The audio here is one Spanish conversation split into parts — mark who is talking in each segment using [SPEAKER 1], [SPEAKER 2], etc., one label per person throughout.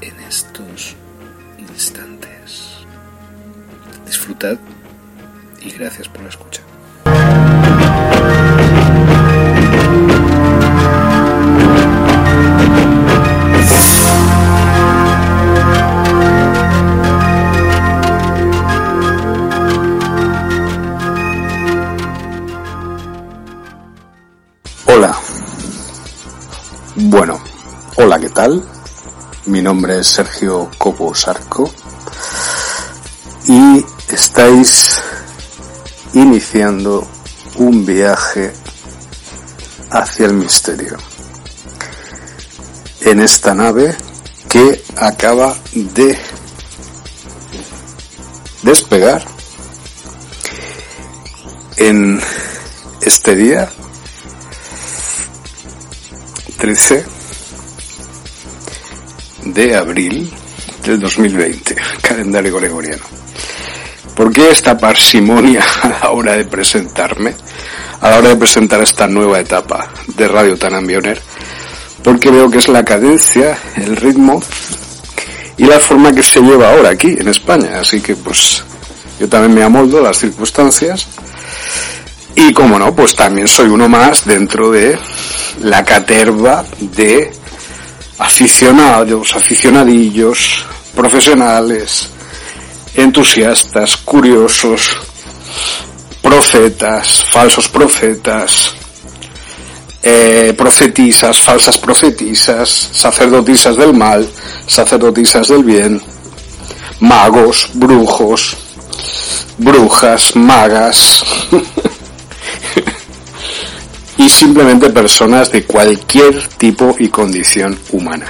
[SPEAKER 1] en estos instantes. Disfrutad y gracias por la escucha. Hola. Bueno, hola, ¿qué tal? Mi nombre es Sergio Copo Sarco y estáis iniciando un viaje hacia el misterio. En esta nave que acaba de despegar en este día 13 de abril del 2020, calendario gregoriano. ¿Por qué esta parsimonia a la hora de presentarme? A la hora de presentar esta nueva etapa de Radio Tanambioner, porque veo que es la cadencia, el ritmo y la forma que se lleva ahora aquí en España. Así que pues yo también me amoldo las circunstancias y como no, pues también soy uno más dentro de la caterva de aficionados, aficionadillos, profesionales, entusiastas, curiosos, profetas, falsos profetas, eh, profetisas, falsas profetisas, sacerdotisas del mal, sacerdotisas del bien, magos, brujos, brujas, magas, y simplemente personas de cualquier tipo y condición humana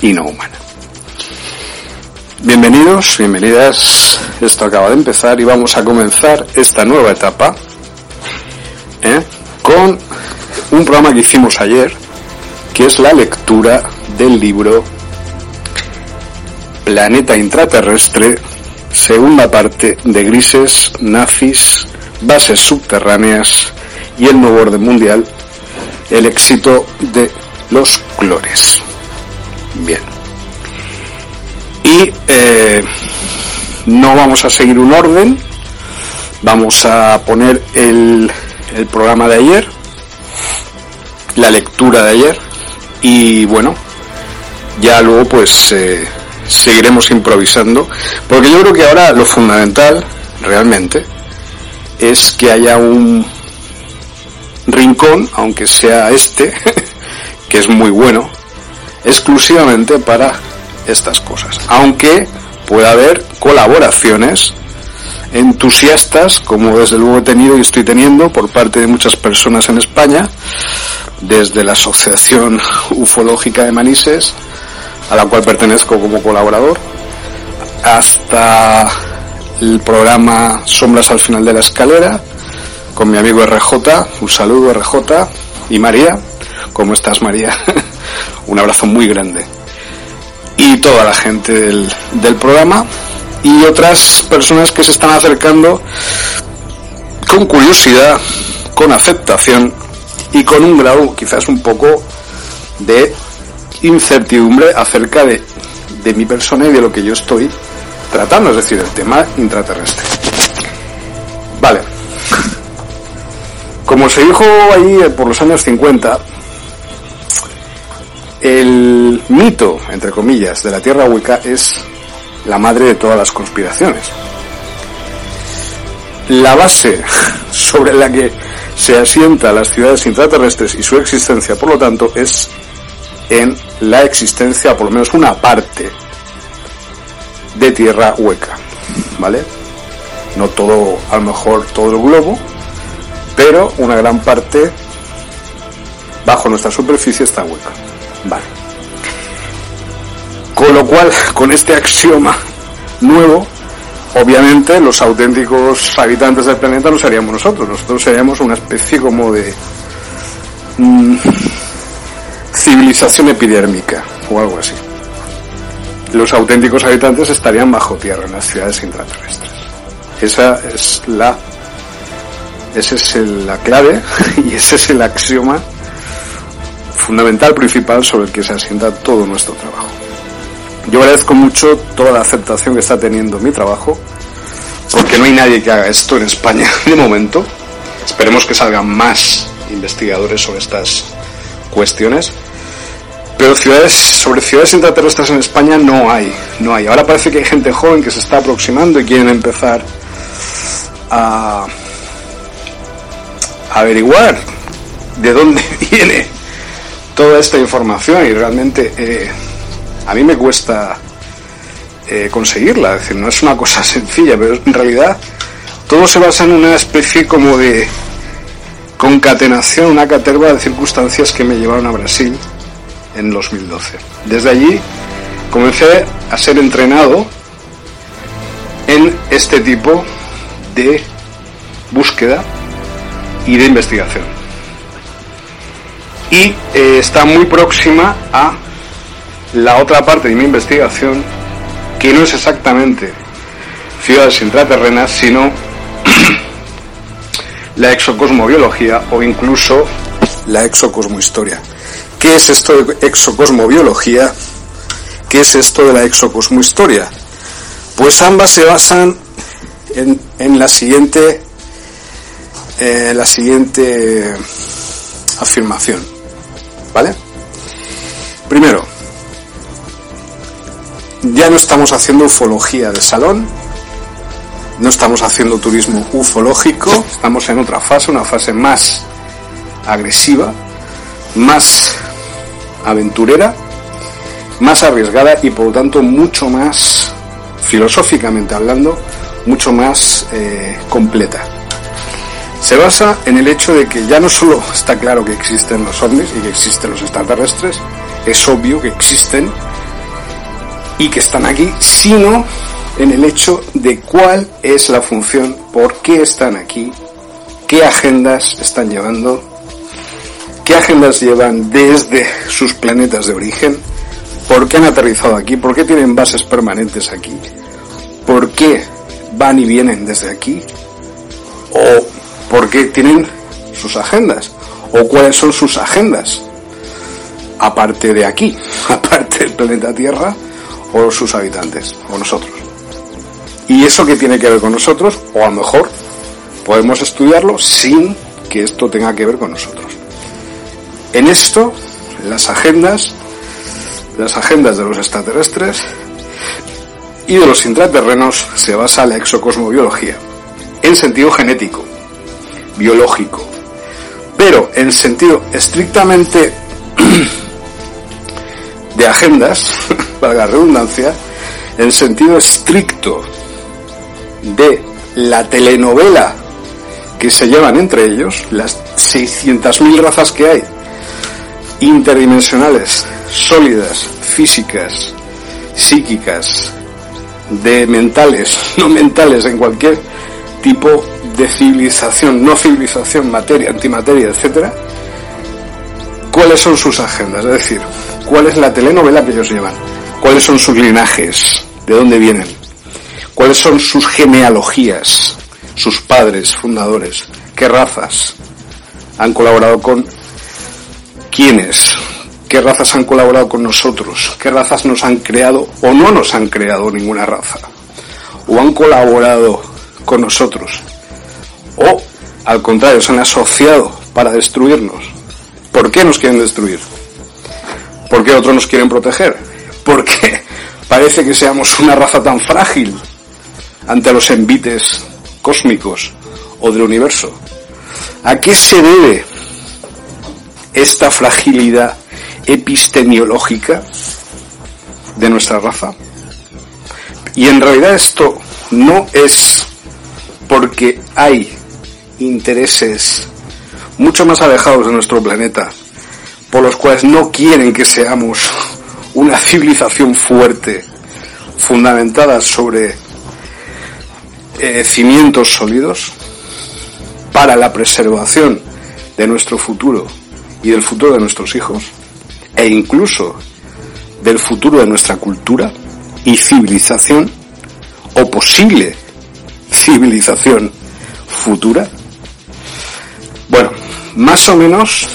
[SPEAKER 1] y no humana. Bienvenidos, bienvenidas. Esto acaba de empezar y vamos a comenzar esta nueva etapa ¿eh? con un programa que hicimos ayer, que es la lectura del libro Planeta Intraterrestre, segunda parte de Grises, Nazis, Bases Subterráneas y el nuevo orden mundial, el éxito de los clores. Bien. Y eh, no vamos a seguir un orden, vamos a poner el, el programa de ayer, la lectura de ayer, y bueno, ya luego pues eh, seguiremos improvisando, porque yo creo que ahora lo fundamental, realmente, es que haya un rincón, aunque sea este, que es muy bueno, exclusivamente para estas cosas. Aunque pueda haber colaboraciones entusiastas, como desde luego he tenido y estoy teniendo por parte de muchas personas en España, desde la Asociación Ufológica de Manises, a la cual pertenezco como colaborador, hasta el programa Sombras al final de la escalera, con mi amigo RJ, un saludo RJ, y María, ¿cómo estás María? un abrazo muy grande. Y toda la gente del, programa y otras personas que se están acercando con curiosidad, con aceptación y con un grado quizás un poco de incertidumbre acerca de, de mi persona y de lo que yo estoy tratando, es decir, el tema intraterrestre. Vale, Como se dijo ahí por los años 50, el mito, entre comillas, de la Tierra Hueca es la madre de todas las conspiraciones. La base sobre la que se asienta las ciudades intraterrestres y su existencia, por lo tanto, es en la existencia, por lo menos una parte, de tierra hueca. ¿Vale? No todo, a lo mejor todo el globo, pero una gran parte bajo nuestra superficie está hueca. Vale. Con lo cual, con este axioma nuevo, obviamente los auténticos habitantes del planeta no seríamos nosotros, nosotros seríamos una especie como de mm, civilización epidérmica o algo así. Los auténticos habitantes estarían bajo tierra en las ciudades intraterrestres. Esa es la esa es la clave y ese es el axioma fundamental principal sobre el que se asienta todo nuestro trabajo. Yo agradezco mucho toda la aceptación que está teniendo mi trabajo, porque no hay nadie que haga esto en España de momento. Esperemos que salgan más investigadores sobre estas cuestiones. Pero ciudades, sobre ciudades intraterrestres en España no hay, no hay. Ahora parece que hay gente joven que se está aproximando y quieren empezar a averiguar de dónde viene toda esta información y realmente eh, a mí me cuesta eh, conseguirla, es decir, no es una cosa sencilla, pero en realidad todo se basa en una especie como de concatenación, una caterva de circunstancias que me llevaron a Brasil en 2012. Desde allí comencé a ser entrenado en este tipo de búsqueda y de investigación. Y eh, está muy próxima a la otra parte de mi investigación, que no es exactamente ciudades intraterrenas, sino la exocosmobiología o incluso la exocosmohistoria. ¿Qué es esto de exocosmobiología? ¿Qué es esto de la exocosmohistoria? Pues ambas se basan en, en la siguiente eh, la siguiente afirmación. ¿Vale? Primero, ya no estamos haciendo ufología de salón, no estamos haciendo turismo ufológico, estamos en otra fase, una fase más agresiva, más aventurera, más arriesgada y por lo tanto mucho más, filosóficamente hablando, mucho más eh, completa. Se basa en el hecho de que ya no solo está claro que existen los ovnis y que existen los extraterrestres, es obvio que existen y que están aquí, sino en el hecho de cuál es la función, por qué están aquí, qué agendas están llevando, qué agendas llevan desde sus planetas de origen, por qué han aterrizado aquí, por qué tienen bases permanentes aquí, por qué van y vienen desde aquí, o por qué tienen sus agendas, o cuáles son sus agendas, aparte de aquí, aparte del planeta Tierra, o sus habitantes, o nosotros. ¿Y eso qué tiene que ver con nosotros? O a lo mejor podemos estudiarlo sin que esto tenga que ver con nosotros. En esto, las agendas, las agendas de los extraterrestres y de los intraterrenos se basa la exocosmobiología, en sentido genético, biológico, pero en sentido estrictamente de agendas, valga la redundancia, en sentido estricto de la telenovela que se llevan entre ellos, las 600.000 razas que hay, interdimensionales, sólidas, físicas, psíquicas, de mentales, no mentales, en cualquier tipo de civilización, no civilización, materia, antimateria, etcétera, cuáles son sus agendas, es decir, cuál es la telenovela que ellos llevan, cuáles son sus linajes, de dónde vienen, cuáles son sus genealogías, sus padres fundadores, qué razas han colaborado con quiénes, qué razas han colaborado con nosotros, qué razas nos han creado o no nos han creado ninguna raza, o han colaborado con nosotros, o Al contrario, se han asociado para destruirnos. ¿Por qué nos quieren destruir? ¿Por qué otros nos quieren proteger? ¿Por qué parece que seamos una raza tan frágil ante los envites cósmicos o del universo? ¿A qué se debe esta fragilidad epistemiológica de nuestra raza? Y en realidad esto no es porque hay intereses mucho más alejados de nuestro planeta, por los cuales no quieren que seamos una civilización fuerte, fundamentada sobre eh, cimientos sólidos, para la preservación de nuestro futuro y del futuro de nuestros hijos, e incluso del futuro de nuestra cultura y civilización, o posible civilización futura? Bueno, más o menos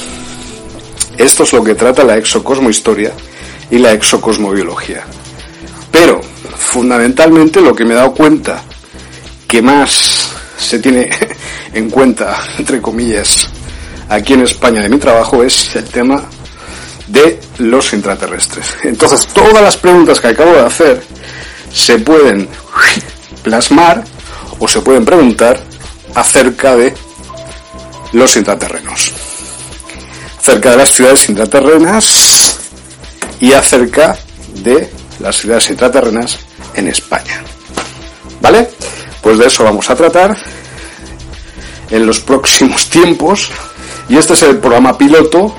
[SPEAKER 1] esto es lo que trata la exocosmohistoria y la exocosmobiología. Pero, fundamentalmente, lo que me he dado cuenta que más se tiene en cuenta, entre comillas, aquí en España de mi trabajo es el tema de los intraterrestres. Entonces, todas las preguntas que acabo de hacer se pueden plasmar o se pueden preguntar acerca de los intraterrenos, acerca de las ciudades intraterrenas y acerca de las ciudades intraterrenas en España. ¿Vale? Pues de eso vamos a tratar en los próximos tiempos y este es el programa piloto,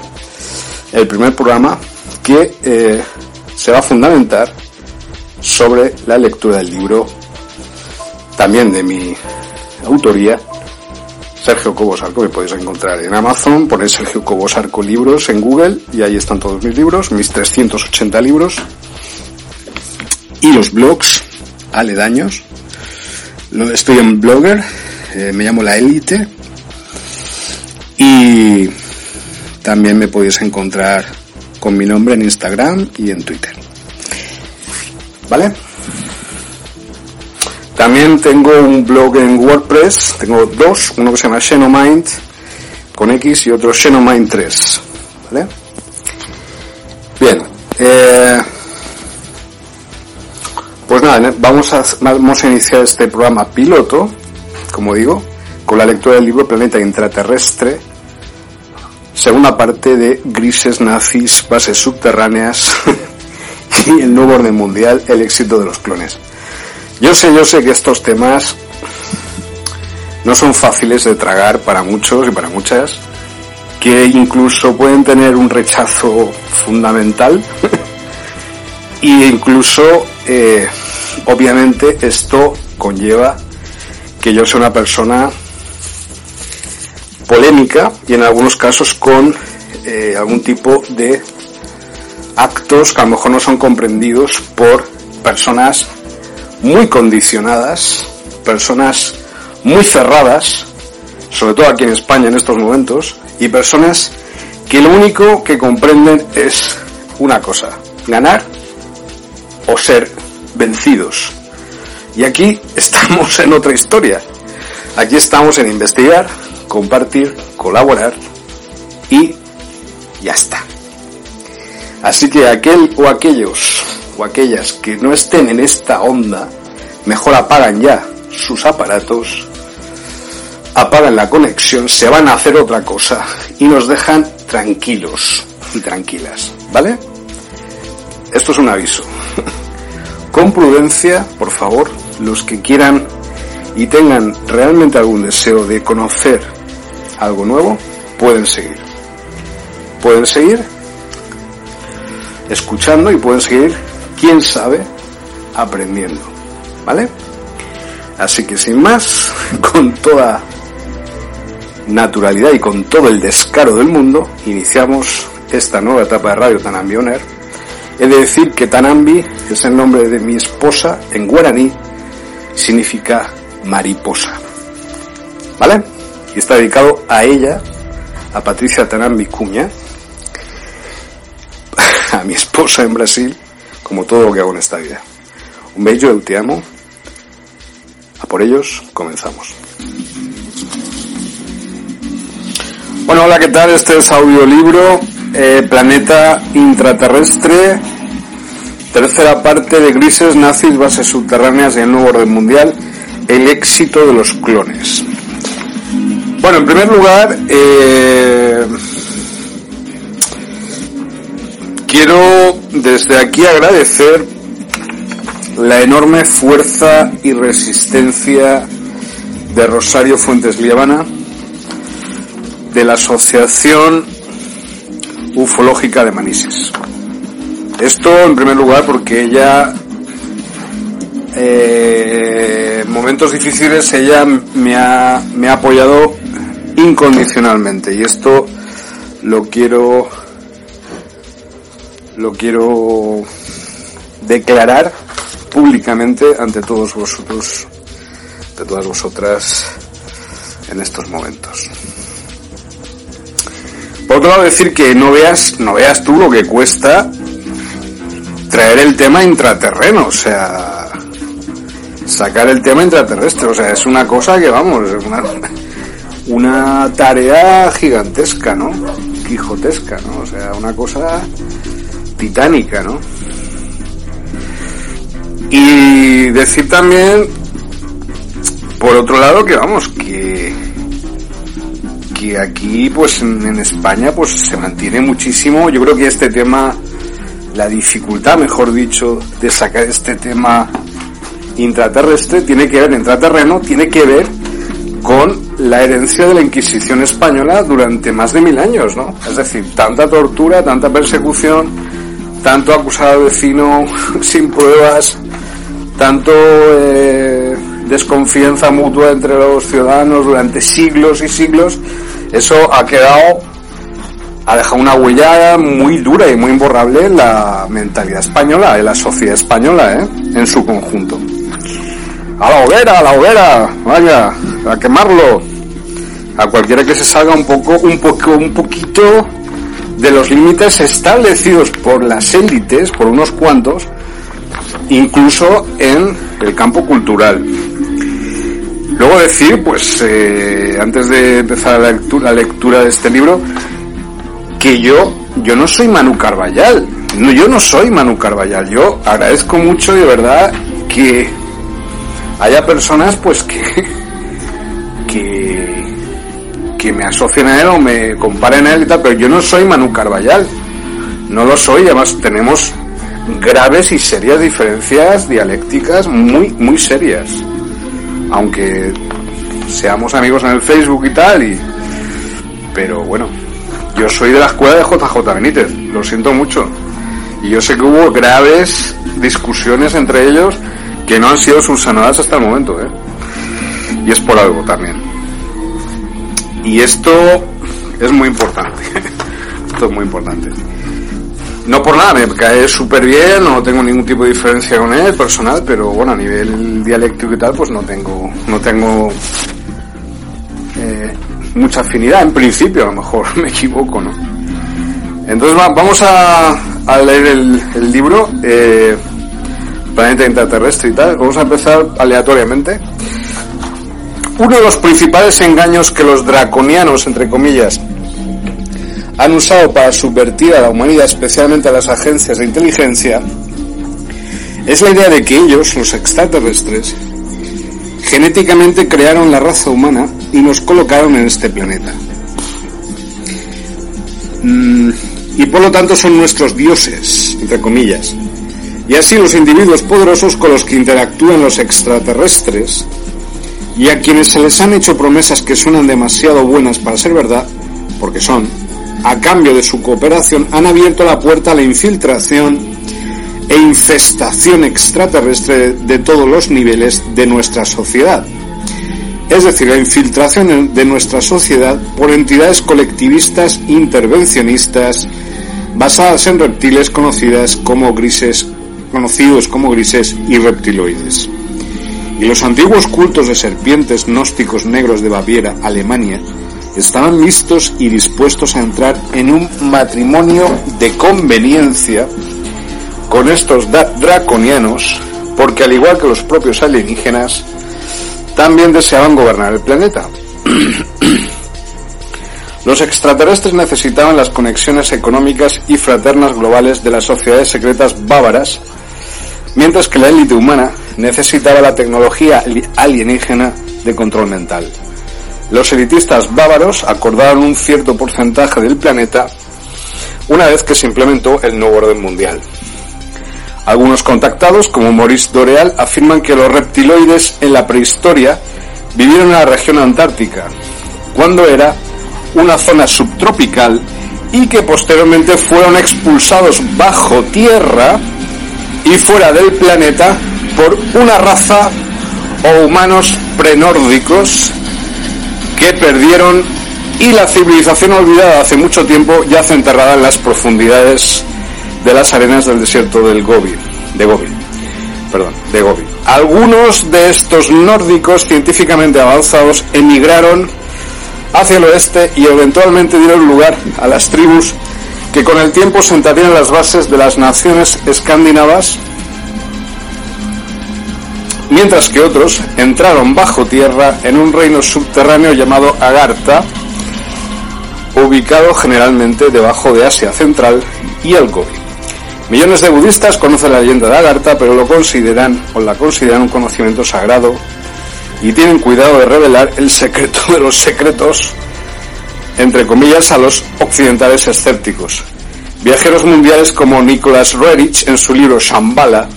[SPEAKER 1] el primer programa que eh, se va a fundamentar sobre la lectura del libro también de mi autoría, Sergio Cobos Arco, que podéis encontrar en Amazon, ponéis Sergio Cobos Arco libros en Google y ahí están todos mis libros, mis 380 libros y los blogs aledaños. Estoy en Blogger, eh, me llamo La Elite y también me podéis encontrar con mi nombre en Instagram y en Twitter. ¿Vale? También tengo un blog en WordPress, tengo dos, uno que se llama Xenomind con X y otro Xenomind 3. ¿Vale? Bien. Eh, pues nada, vamos a, vamos a iniciar este programa piloto, como digo, con la lectura del libro Planeta Intraterrestre, segunda parte de Grises Nazis, Bases Subterráneas y el nuevo orden mundial, el éxito de los clones. Yo sé, yo sé que estos temas no son fáciles de tragar para muchos y para muchas, que incluso pueden tener un rechazo fundamental e incluso, eh, obviamente, esto conlleva que yo sea una persona polémica y en algunos casos con eh, algún tipo de actos que a lo mejor no son comprendidos por personas muy condicionadas, personas muy cerradas, sobre todo aquí en España en estos momentos, y personas que lo único que comprenden es una cosa, ganar o ser vencidos. Y aquí estamos en otra historia. Aquí estamos en investigar, compartir, colaborar y ya está. Así que aquel o aquellos aquellas que no estén en esta onda, mejor apagan ya sus aparatos, apagan la conexión, se van a hacer otra cosa y nos dejan tranquilos y tranquilas, ¿vale? Esto es un aviso. Con prudencia, por favor, los que quieran y tengan realmente algún deseo de conocer algo nuevo, pueden seguir. Pueden seguir escuchando y pueden seguir quién sabe, aprendiendo. ¿Vale? Así que sin más, con toda naturalidad y con todo el descaro del mundo, iniciamos esta nueva etapa de Radio Tanambi Oner. He de decir que Tanambi es el nombre de mi esposa en guaraní, significa mariposa. ¿Vale? Y está dedicado a ella, a Patricia Tanambi Cuña, a mi esposa en Brasil, como todo lo que hago en esta vida. Un bello, te amo. A por ellos, comenzamos. Bueno, hola, ¿qué tal? Este es audiolibro eh, Planeta Intraterrestre, tercera parte de Grises, Nazis, Bases Subterráneas y el Nuevo Orden Mundial, el éxito de los clones. Bueno, en primer lugar, eh, quiero desde aquí agradecer la enorme fuerza y resistencia de Rosario Fuentes Lievana, de la Asociación Ufológica de Manises. Esto en primer lugar porque ella, eh, en momentos difíciles, ella me ha, me ha apoyado incondicionalmente y esto lo quiero, lo quiero declarar públicamente ante todos vosotros, de todas vosotras en estos momentos. Por otro lado, decir que no veas, no veas tú lo que cuesta traer el tema intraterreno, o sea, sacar el tema intraterrestre, o sea, es una cosa que vamos, es una, una tarea gigantesca, ¿no? Quijotesca, ¿no? O sea, una cosa titánica, ¿no? Y decir también, por otro lado, que vamos, que que aquí, pues en, España, pues se mantiene muchísimo. Yo creo que este tema, la dificultad, mejor dicho, de sacar este tema intraterrestre, tiene que ver, intraterreno, tiene que ver con la herencia de la Inquisición española durante más de mil años, ¿no? Es decir, tanta tortura, tanta persecución, tanto acusado vecino sin pruebas, tanto eh, desconfianza mutua entre los ciudadanos durante siglos y siglos, eso ha quedado, ha dejado una huella muy dura y muy imborrable en la mentalidad española, en la sociedad española, ¿eh? en su conjunto. A la hoguera, a la hoguera, vaya, a quemarlo. A cualquiera que se salga un poco, un poco, un poquito de los límites establecidos por las élites, por unos cuantos, incluso en el campo cultural. Luego decir, pues eh, antes de empezar la lectura, la lectura de este libro, que yo, yo no soy Manu Carballal. No, yo no soy Manu Carballal. Yo agradezco mucho de verdad que haya personas pues que, que, que me asocien a él o me comparen a él y tal, pero yo no soy Manu Carballal. No lo soy, además tenemos graves y serias diferencias dialécticas muy, muy serias aunque seamos amigos en el Facebook y tal, pero bueno, yo soy de la escuela de JJ Benítez, lo siento mucho. Y yo sé que hubo graves discusiones entre ellos que no han sido subsanadas hasta el momento, ¿eh? Y es por algo también. Y esto es muy importante. esto es muy importante. No por nada, me cae súper bien, no tengo ningún tipo de diferencia con él personal, pero bueno, a nivel dialéctico y tal, pues no tengo, no tengo eh, mucha afinidad en principio, a lo mejor me equivoco, ¿no? Entonces vamos a, leer el, libro, eh, Planeta Intraterrestre y tal. Vamos a empezar aleatoriamente. Uno de los principales engaños que los draconianos, entre comillas, han usado para subvertir a la humanidad, especialmente a las agencias de inteligencia, es la idea de que ellos, los extraterrestres, genéticamente crearon la raza humana y nos colocaron en este planeta. Mm, y por lo tanto son nuestros dioses, entre comillas. Y así los individuos poderosos con los que interactúan los extraterrestres y a quienes se les han hecho promesas que suenan demasiado buenas para ser verdad, porque son, a cambio de su cooperación, han abierto la puerta a la infiltración e infestación extraterrestre de todos los niveles de nuestra sociedad. Es decir, la infiltración de nuestra sociedad por entidades colectivistas intervencionistas basadas en reptiles conocidas como grises, conocidos como grises y reptiloides. Y los antiguos cultos de serpientes gnósticos negros de Baviera, Alemania, estaban listos y dispuestos a entrar en un matrimonio de conveniencia con estos draconianos, porque al igual que los propios alienígenas, también deseaban gobernar el planeta. Los extraterrestres necesitaban las conexiones económicas y fraternas globales de las sociedades secretas bávaras, mientras que la élite humana necesitaba la tecnología alienígena de control mental. Los elitistas bávaros acordaron un cierto porcentaje del planeta una vez que se implementó el nuevo orden mundial. Algunos contactados, como Maurice Doreal, afirman que los reptiloides en la prehistoria vivieron en la región antártica, cuando era una zona subtropical y que posteriormente fueron expulsados bajo tierra y fuera del planeta por una raza o humanos prenórdicos que perdieron y la civilización olvidada hace mucho tiempo yace enterrada en las profundidades de las arenas del desierto del Gobi, de Gobi, perdón, de Gobi. Algunos de estos nórdicos científicamente avanzados emigraron hacia el oeste y eventualmente dieron lugar a las tribus que con el tiempo sentarían las bases de las naciones escandinavas, mientras que otros entraron bajo tierra en un reino subterráneo llamado Agartha, ubicado generalmente debajo de Asia Central y el Gobi. Millones de budistas conocen la leyenda de Agartha, pero lo consideran o la consideran un conocimiento sagrado y tienen cuidado de revelar el secreto de los secretos, entre comillas, a los occidentales escépticos. Viajeros mundiales como Nicholas Roerich en su libro Shambhala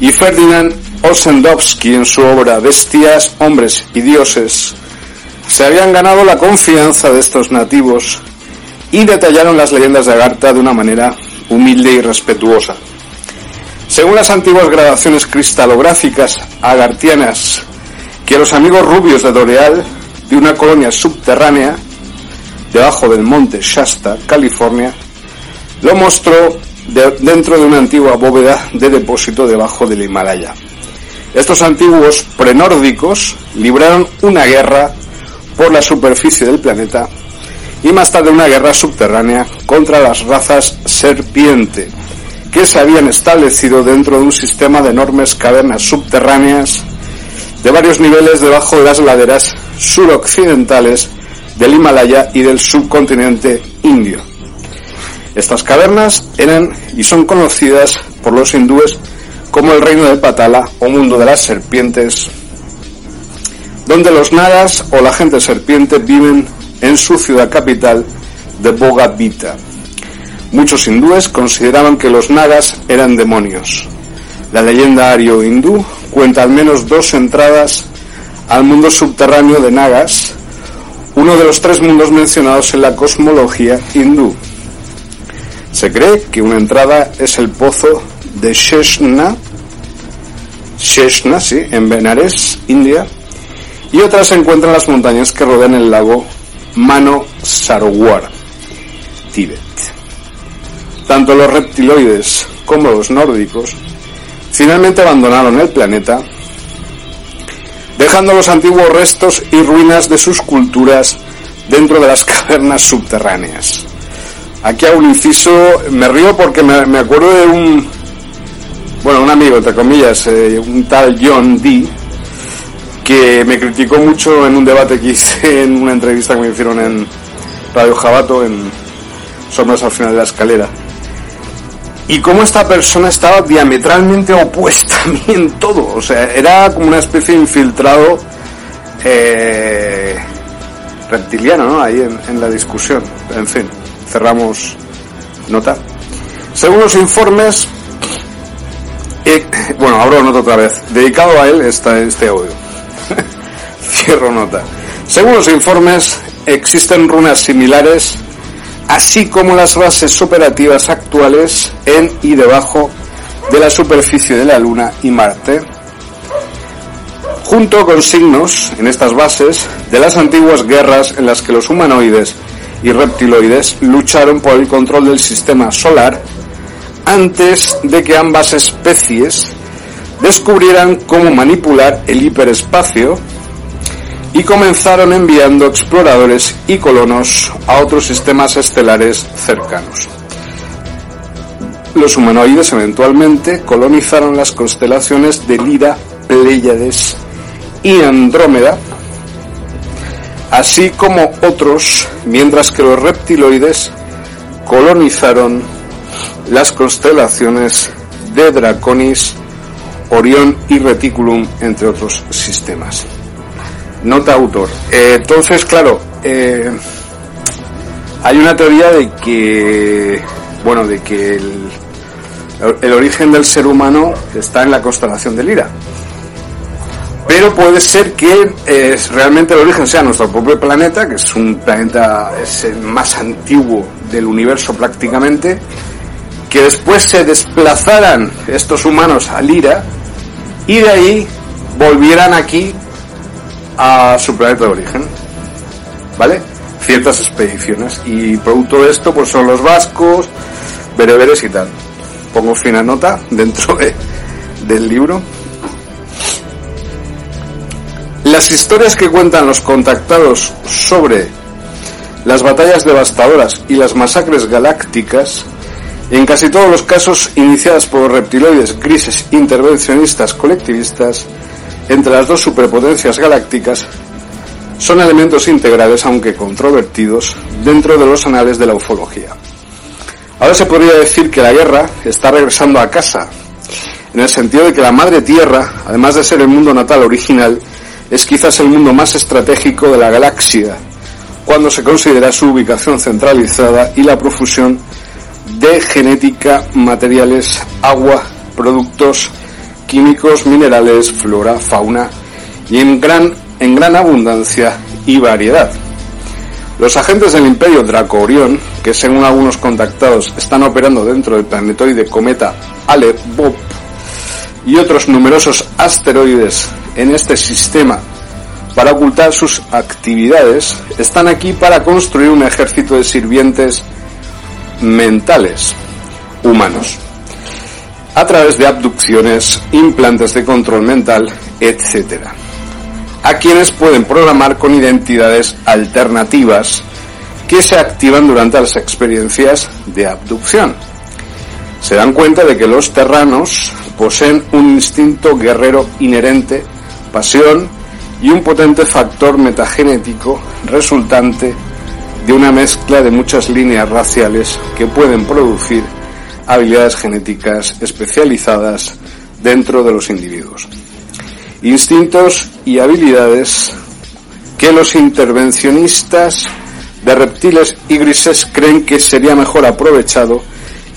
[SPEAKER 1] y Ferdinand Osendowski en su obra Bestias, Hombres y Dioses se habían ganado la confianza de estos nativos y detallaron las leyendas de Agartha de una manera humilde y respetuosa. Según las antiguas grabaciones cristalográficas agartianas que los amigos rubios de Doreal, de una colonia subterránea, debajo del monte Shasta, California, lo mostró dentro de una antigua bóveda de depósito debajo del Himalaya. Estos antiguos prenórdicos libraron una guerra por la superficie del planeta y más tarde una guerra subterránea contra las razas serpiente, que se habían establecido dentro de un sistema de enormes cavernas subterráneas de varios niveles debajo de las laderas suroccidentales del Himalaya y del subcontinente indio. Estas cavernas eran y son conocidas por los hindúes como el reino de Patala o mundo de las serpientes, donde los nagas o la gente serpiente viven en su ciudad capital de Bogavita. Muchos hindúes consideraban que los nagas eran demonios. La leyenda ario-hindú cuenta al menos dos entradas al mundo subterráneo de Nagas, uno de los tres mundos mencionados en la cosmología hindú. Se cree que una entrada es el pozo de Sheshna, Sheshna, sí, en Benares, India, y otra se encuentra en las montañas que rodean el lago Mano Sarwar, Tíbet. Tanto los reptiloides como los nórdicos finalmente abandonaron el planeta, dejando los antiguos restos y ruinas de sus culturas dentro de las cavernas subterráneas. Aquí a un inciso, me río porque me, acuerdo de un, bueno, un amigo, entre comillas, eh, un tal John Dee, que me criticó mucho en un debate que hice en una entrevista que me hicieron en Radio Jabato, en Somos al final de la escalera y cómo esta persona estaba diametralmente opuesta a mí en todo. O sea, era como una especie de infiltrado eh, reptiliano, ¿no? Ahí en, la discusión. En fin, cerramos nota. Según los informes, bueno, abro nota otra vez. Dedicado a él está este audio. Cierro nota. Según los informes, existen runas similares así como las bases operativas actuales en y debajo de la superficie de la Luna y Marte, junto con signos en estas bases de las antiguas guerras en las que los humanoides y reptiloides lucharon por el control del sistema solar antes de que ambas especies descubrieran cómo manipular el hiperespacio y comenzaron enviando exploradores y colonos a otros sistemas estelares cercanos. Los humanoides eventualmente colonizaron las constelaciones de Lira, Pléyades y Andrómeda, así como otros, mientras que los reptiloides colonizaron las constelaciones de Draconis, Orión y Reticulum, entre otros sistemas. Nota autor. Eh, entonces, claro, eh, hay una teoría de que, bueno, de que el, origen del ser humano está en la constelación de Lira. Pero puede ser que eh, realmente el origen sea nuestro propio planeta, que es un planeta es el más antiguo del universo prácticamente, que después se desplazaran estos humanos a Lira y de ahí volvieran aquí a su planeta de origen. ¿Vale? Ciertas expediciones. Y producto de esto, pues son los vascos, bereberes y tal. Pongo fina nota dentro de, del libro. Las historias que cuentan los contactados sobre las batallas devastadoras y las masacres galácticas, en casi todos los casos iniciadas por reptiloides grises intervencionistas colectivistas entre las dos superpotencias galácticas, son elementos integrales, aunque controvertidos, dentro de los anales de la ufología. Ahora se podría decir que la guerra está regresando a casa, en el sentido de que la madre tierra, además de ser el mundo natal original, es quizás el mundo más estratégico de la galaxia, cuando se considera su ubicación centralizada y la profusión de genética, materiales, agua, productos químicos, minerales, flora, fauna y en gran, en gran abundancia y variedad. Los agentes del Imperio Draco Orión, que según algunos contactados están operando dentro del planetoide cometa Aleph-Bob y otros numerosos asteroides en este sistema para ocultar sus actividades, están aquí para construir un ejército de sirvientes mentales humanos a través de abducciones, implantes de control mental, etc. A quienes pueden programar con identidades alternativas que se activan durante las experiencias de abducción. Se dan cuenta de que los terranos poseen un instinto guerrero inherente, pasión y un potente factor metagenético resultante de una mezcla de muchas líneas raciales que pueden producir habilidades genéticas especializadas dentro de los individuos. Instintos y habilidades que los intervencionistas de reptiles y grises creen que sería mejor aprovechado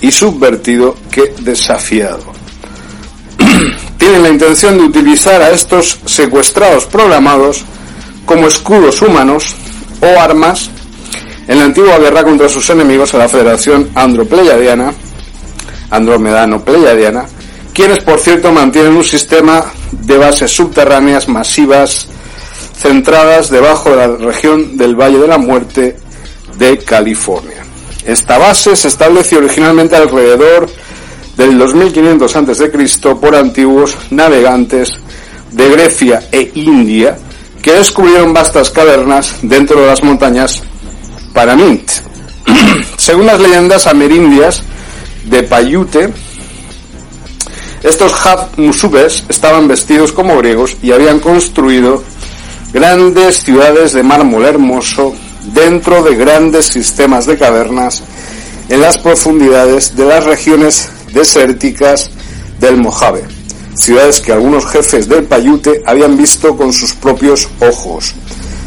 [SPEAKER 1] y subvertido que desafiado. Tienen la intención de utilizar a estos secuestrados programados como escudos humanos o armas en la antigua guerra contra sus enemigos a la Federación Andropleiadiana, Andromedano-Pleiadiana, quienes por cierto mantienen un sistema de bases subterráneas masivas centradas debajo de la región del Valle de la Muerte de California. Esta base se estableció originalmente alrededor del 2500 a.C. por antiguos navegantes de Grecia e India que descubrieron vastas cavernas dentro de las montañas Paramint. Según las leyendas amerindias de Paiute, estos Musubes estaban vestidos como griegos y habían construido grandes ciudades de mármol hermoso dentro de grandes sistemas de cavernas en las profundidades de las regiones desérticas del Mojave, ciudades que algunos jefes del Paiute habían visto con sus propios ojos.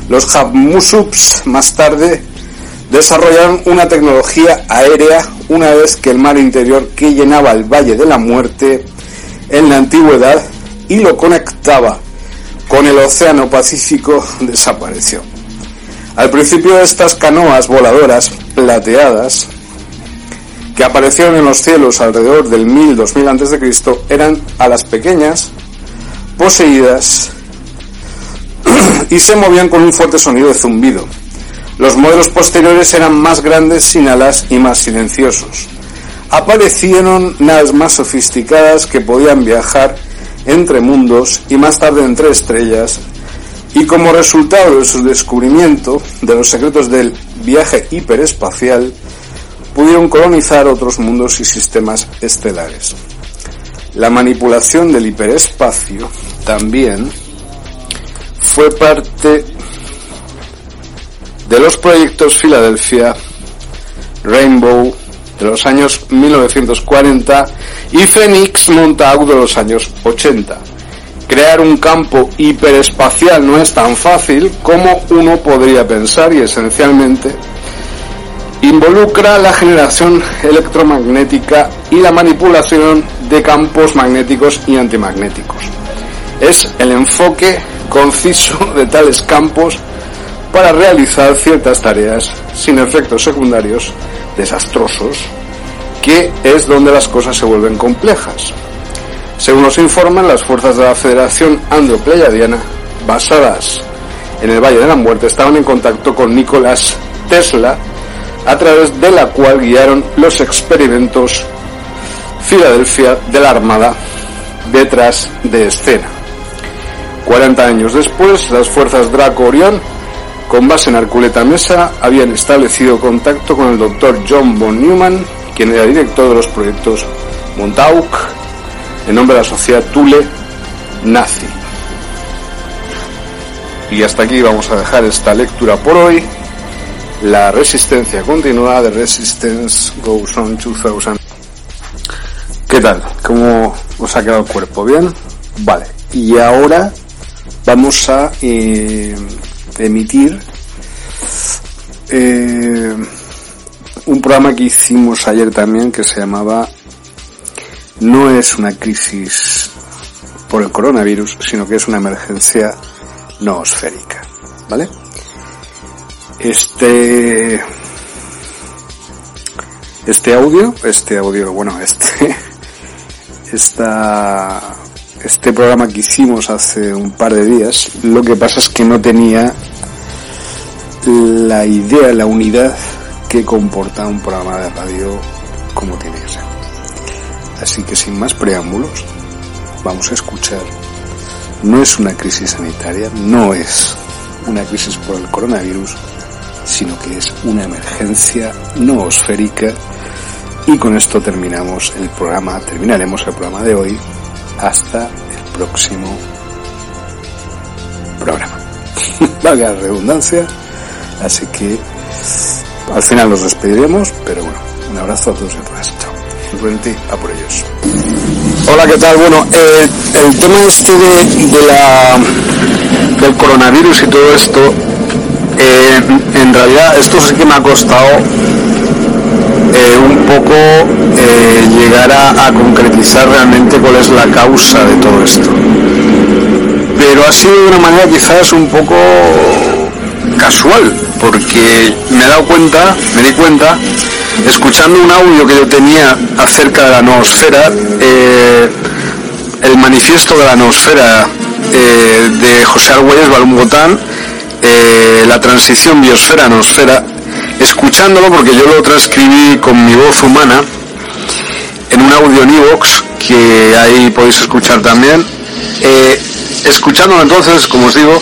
[SPEAKER 1] Los Habmusups más tarde desarrollaron una tecnología aérea una vez que el mar interior que llenaba el Valle de la Muerte en la antigüedad y lo conectaba con el Océano Pacífico desapareció. Al principio estas canoas voladoras plateadas que aparecieron en los cielos alrededor del 1000-2000 a.C. eran a las pequeñas, poseídas y se movían con un fuerte sonido de zumbido. Los modelos posteriores eran más grandes, sin alas y más silenciosos. Aparecieron naves más sofisticadas que podían viajar entre mundos y más tarde entre estrellas, y como resultado de su descubrimiento de los secretos del viaje hiperespacial, pudieron colonizar otros mundos y sistemas estelares. La manipulación del hiperespacio también fue parte de los proyectos Filadelfia, Rainbow de los años 1940 y Phoenix Montauk de los años 80. Crear un campo hiperespacial no es tan fácil como uno podría pensar y esencialmente involucra la generación electromagnética y la manipulación de campos magnéticos y antimagnéticos. Es el enfoque conciso de tales campos para realizar ciertas tareas sin efectos secundarios desastrosos, que es donde las cosas se vuelven complejas. Según nos informan, las fuerzas de la Federación Andro-Pleiadiana, basadas en el Valle de la Muerte, estaban en contacto con Nicolás Tesla, a través de la cual guiaron los experimentos Filadelfia de la Armada detrás de escena. 40 años después, las fuerzas Draco Orión, con base en Arculeta Mesa, habían establecido contacto con el doctor John von Neumann, quien era director de los proyectos Montauk, en nombre de la sociedad Thule Nazi. Y hasta aquí vamos a dejar esta lectura por hoy. La resistencia continua de Resistance Goes On 2000. ¿Qué tal? ¿Cómo os ha quedado el cuerpo? ¿Bien? Vale. Y ahora vamos a eh, emitir eh, un programa que hicimos ayer también que se llamaba No es una crisis por el coronavirus, sino que es una emergencia noosférica. ¿Vale? Este este audio, este audio, bueno, este esta este programa que hicimos hace un par de días, lo que pasa es que no tenía la idea, la unidad que comporta un programa de radio como tiene que ser. Así que sin más preámbulos, vamos a escuchar. No es una crisis sanitaria, no es una crisis por el coronavirus, sino que es una emergencia noosférica. Y con esto terminamos el programa, terminaremos el programa de hoy hasta el próximo programa. Valga la redundancia, así que al final nos despediremos, pero bueno, un abrazo a todos y a todas. Chao. A por ellos. Hola, ¿qué tal? Bueno, eh, el tema este de, la, del coronavirus y todo esto, eh, en realidad esto sí que me ha costado eh, un poco eh, llegar a, concretizar realmente cuál es la causa de todo esto. Pero ha sido de una manera quizás un poco casual, porque me he dado cuenta, me di cuenta, escuchando un audio que yo tenía acerca de la noosfera, eh, el manifiesto de la noosfera de José Argüelles Balungotán, la transición biosfera-noosfera, escuchándolo porque yo lo transcribí con mi voz humana en un audio en iVox que ahí podéis escuchar también. Eh, escuchándolo entonces, como os digo,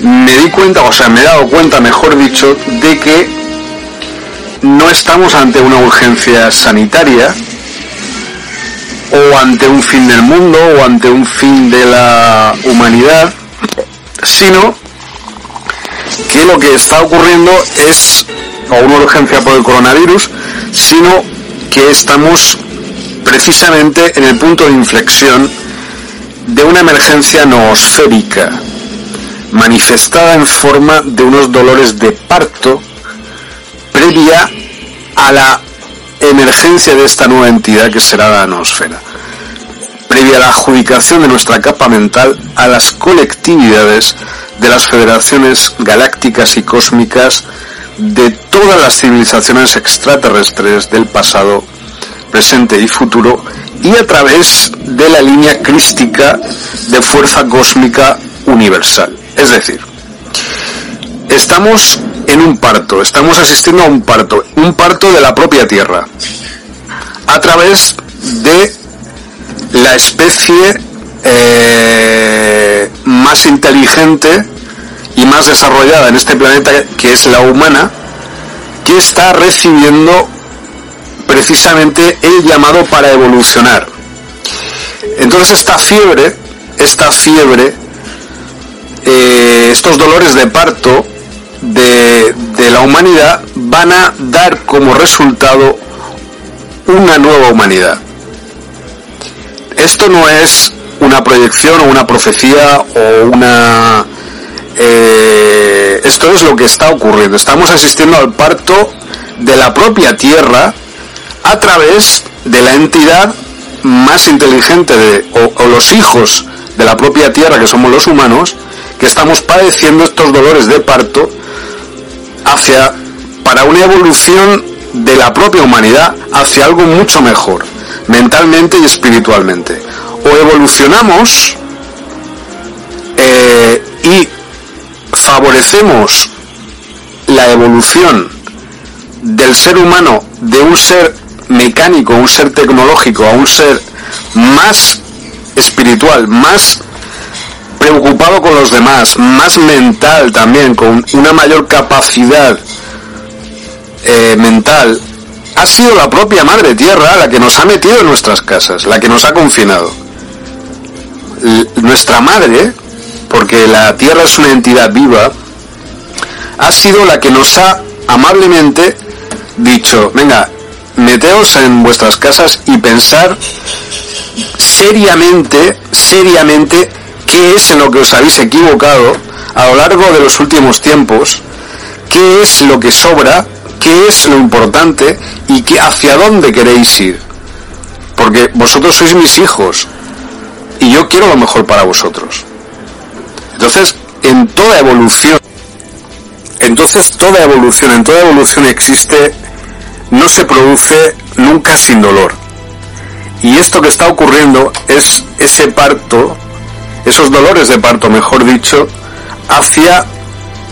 [SPEAKER 1] me di cuenta, o sea, me he dado cuenta, mejor dicho, de que no estamos ante una urgencia sanitaria o ante un fin del mundo o ante un fin de la humanidad, sino que lo que está ocurriendo es o una urgencia por el coronavirus, sino que estamos precisamente en el punto de inflexión de una emergencia noosférica, manifestada en forma de unos dolores de parto previa a la emergencia de esta nueva entidad que será la noosfera, previa a la adjudicación de nuestra capa mental a las colectividades de las federaciones galácticas y cósmicas de todas las civilizaciones extraterrestres del pasado, presente y futuro, y a través de la línea crística de fuerza cósmica universal. Es decir, estamos en un parto, estamos asistiendo a un parto, un parto de la propia Tierra, a través de la especie eh, más inteligente y más desarrollada en este planeta que es la humana, que está recibiendo precisamente el llamado para evolucionar. Entonces esta fiebre, esta fiebre, eh, estos dolores de parto de, de la humanidad van a dar como resultado una nueva humanidad. Esto no es una proyección o una profecía o una... Eh, esto es lo que está ocurriendo. Estamos asistiendo al parto de la propia Tierra a través de la entidad más inteligente de, o, o los hijos de la propia Tierra, que somos los humanos, que estamos padeciendo estos dolores de parto hacia para una evolución de la propia humanidad hacia algo mucho mejor, mentalmente y espiritualmente. O evolucionamos favorecemos la evolución del ser humano de un ser mecánico, un ser tecnológico, a un ser más espiritual, más preocupado con los demás, más mental también, con una mayor capacidad eh, mental, ha sido la propia Madre Tierra la que nos ha metido en nuestras casas, la que nos ha confinado. nuestra Madre, porque la Tierra es una entidad viva, ha sido la que nos ha amablemente dicho, venga, meteos en vuestras casas y pensar seriamente, seriamente, qué es en lo que os habéis equivocado a lo largo de los últimos tiempos, qué es lo que sobra, qué es lo importante y qué, hacia dónde queréis ir. Porque vosotros sois mis hijos y yo quiero lo mejor para vosotros. Entonces, en toda evolución, entonces toda evolución, en toda evolución existe, no se produce nunca sin dolor. Y esto que está ocurriendo es ese parto esos dolores de parto, mejor dicho, hacia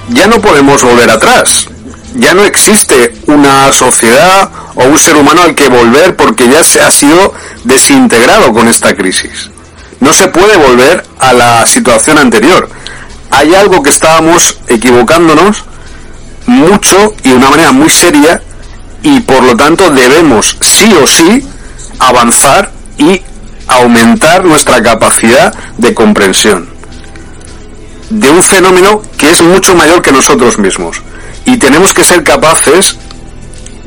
[SPEAKER 1] ya no podemos volver atrás. Ya no existe una sociedad o un ser humano al que volver porque ya se ha sido desintegrado con esta crisis. No se puede volver a la situación anterior. Hay algo que estábamos equivocándonos mucho y de una manera muy seria y por lo tanto debemos sí o sí avanzar y aumentar nuestra capacidad de comprensión de un fenómeno que es mucho mayor que nosotros mismos. Y tenemos que ser capaces,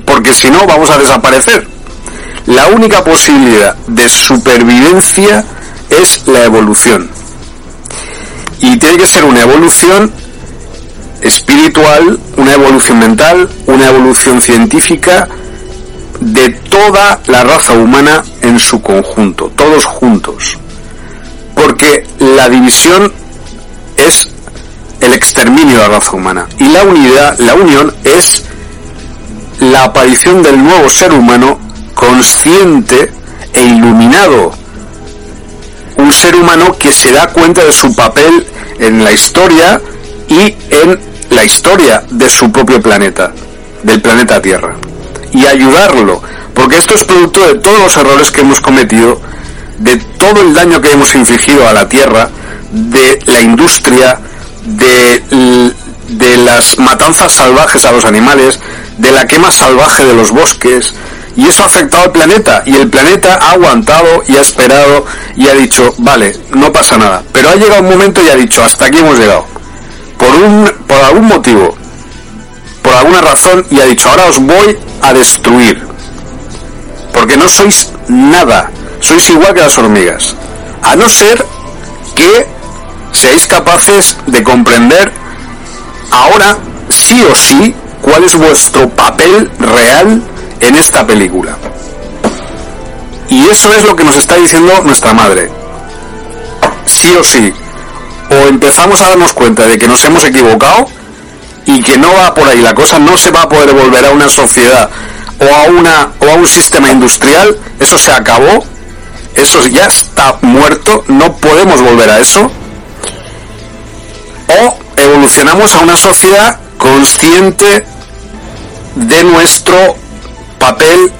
[SPEAKER 1] porque si no vamos a desaparecer. La única posibilidad de supervivencia es la evolución. Y tiene que ser una evolución espiritual, una evolución mental, una evolución científica, de toda la raza humana en su conjunto, todos juntos. Porque la división es el exterminio de la raza humana y la unidad, la unión es la aparición del nuevo ser humano consciente e iluminado. Un ser humano que se da cuenta de su papel en la historia y en la historia de su propio planeta, del planeta Tierra. Y ayudarlo, porque esto es producto de todos los errores que hemos cometido, de todo el daño que hemos infligido a la tierra, de la industria, de, de las matanzas salvajes a los animales, de la quema salvaje de los bosques, y eso ha afectado al planeta y el planeta ha aguantado y ha esperado y ha dicho, vale, no pasa nada. Pero ha llegado un momento y ha dicho, hasta aquí hemos llegado. Por, un, por algún motivo, por alguna razón, y ha dicho, ahora os voy a destruir. Porque no sois nada, sois igual que las hormigas. A no ser que seáis capaces de comprender ahora sí o sí cuál es vuestro papel real en esta película. Y eso es lo que nos está diciendo nuestra madre. Sí o sí. O empezamos a darnos cuenta de que nos hemos equivocado y que no va por ahí la cosa, no se va a poder volver a una sociedad o a una o a un sistema industrial, eso se acabó, eso ya está muerto, no podemos volver a eso. O evolucionamos a una sociedad consciente de nuestro papel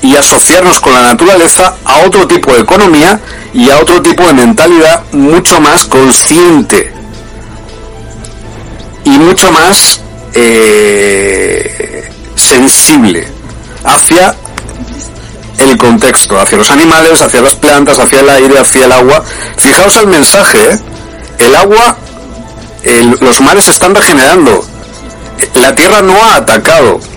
[SPEAKER 1] y asociarnos con la naturaleza a otro tipo de economía y a otro tipo de mentalidad mucho más consciente y mucho más eh, sensible hacia el contexto, hacia los animales, hacia las plantas, hacia el aire, hacia el agua. Fijaos el mensaje, ¿eh? el agua, los mares están regenerando, la Tierra no ha atacado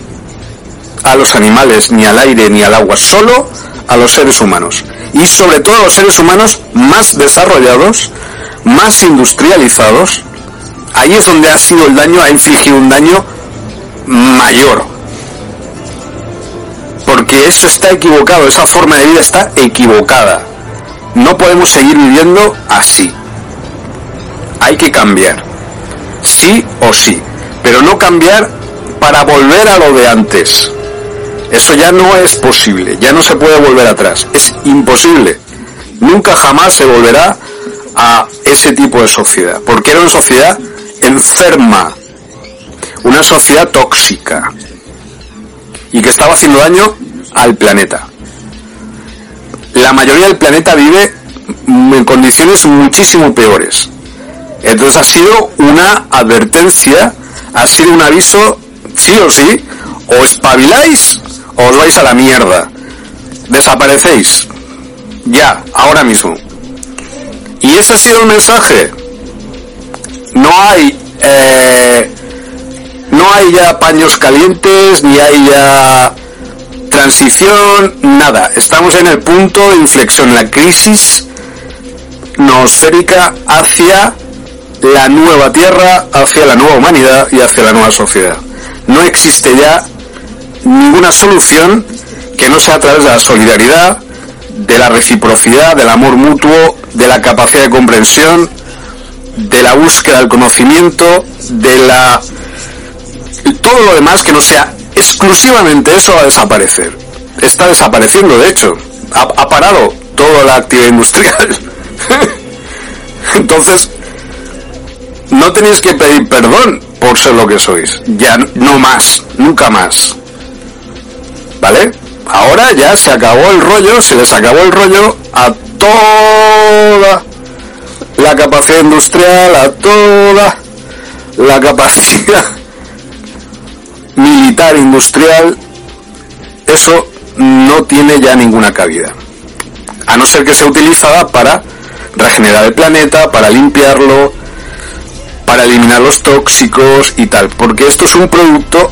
[SPEAKER 1] a los animales, ni al aire, ni al agua, solo a los seres humanos. Y sobre todo a los seres humanos más desarrollados, más industrializados. Ahí es donde ha sido el daño, ha infligido un daño mayor. Porque eso está equivocado, esa forma de vida está equivocada. No podemos seguir viviendo así. Hay que cambiar. Sí o sí. Pero no cambiar para volver a lo de antes. Eso ya no es posible, ya no se puede volver atrás, es imposible. Nunca jamás se volverá a ese tipo de sociedad, porque era una sociedad enferma, una sociedad tóxica y que estaba haciendo daño al planeta. La mayoría del planeta vive en condiciones muchísimo peores. Entonces ha sido una advertencia, ha sido un aviso, sí o sí, o espabiláis os vais a la mierda. Desaparecéis. Ya, ahora mismo. Y ese ha sido el mensaje. No hay... Eh, no hay ya paños calientes, ni hay ya transición, nada. Estamos en el punto de inflexión, la crisis nosférica hacia la nueva tierra, hacia la nueva humanidad y hacia la nueva sociedad. No existe ya ninguna solución que no sea a través de la solidaridad, de la reciprocidad, del amor mutuo, de la capacidad de comprensión, de la búsqueda del conocimiento, de la todo lo demás que no sea exclusivamente eso va a desaparecer. Está desapareciendo, de hecho. Ha, ha parado toda la actividad industrial. Entonces, no tenéis que pedir perdón por ser lo que sois. Ya no más, nunca más. ¿Vale? Ahora ya se acabó el rollo, se les acabó el rollo a toda la capacidad industrial, a toda la capacidad militar industrial. Eso no tiene ya ninguna cabida. A no ser que sea utilizada para regenerar el planeta, para limpiarlo, para eliminar los tóxicos y tal. Porque esto es un producto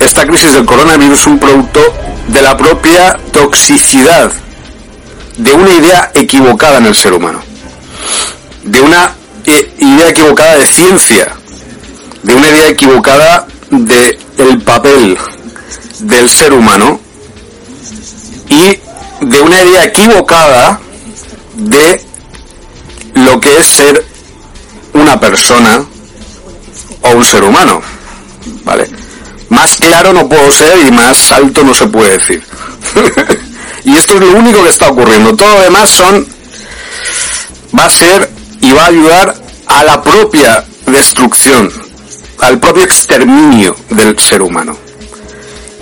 [SPEAKER 1] esta crisis del coronavirus es un producto de la propia toxicidad de una idea equivocada en el ser humano, de una eh, idea equivocada de ciencia, de una idea equivocada de el papel del ser humano y de una idea equivocada de lo que es ser una persona o un ser humano, ¿vale? Más claro no puedo ser y más alto no se puede decir. y esto es lo único que está ocurriendo. Todo lo demás son va a ser y va a ayudar a la propia destrucción, al propio exterminio del ser humano.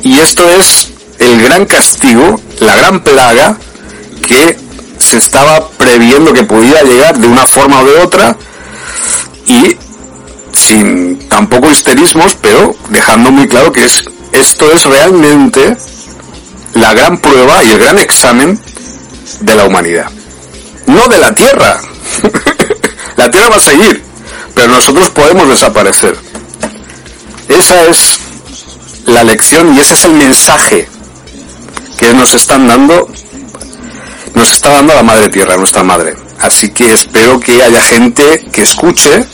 [SPEAKER 1] Y esto es el gran castigo, la gran plaga que se estaba previendo que podía llegar de una forma o de otra y sin tampoco histerismos, pero dejando muy claro que es, esto es realmente la gran prueba y el gran examen de la humanidad. No de la Tierra. la Tierra va a seguir, pero nosotros podemos desaparecer. Esa es la lección y ese es el mensaje que nos están dando, nos está dando la Madre Tierra, nuestra Madre. Así que espero que haya gente que escuche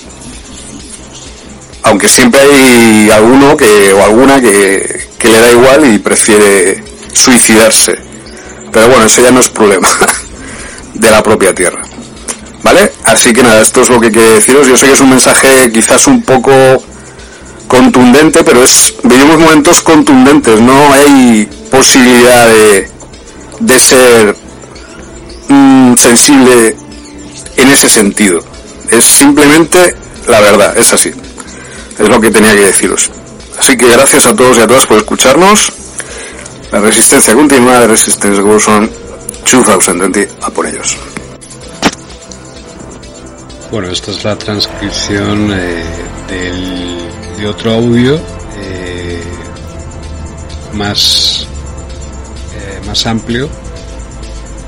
[SPEAKER 1] aunque siempre hay alguno que, o alguna que, le da igual y prefiere suicidarse. Pero bueno, eso ya no es problema de la propia Tierra. ¿Vale? Así que nada, esto es lo que quiero deciros. Yo sé que es un mensaje quizás un poco contundente, pero es vivimos momentos contundentes, no hay posibilidad de, de ser mm, sensible en ese sentido. Es simplemente la verdad, es así es lo que tenía que deciros. Así que gracias a todos y a todas por escucharnos. La resistencia continua de Resistance Wilson 2020 a por ellos.
[SPEAKER 2] Bueno, esta es la transcripción eh, de otro audio eh, más, eh, más amplio,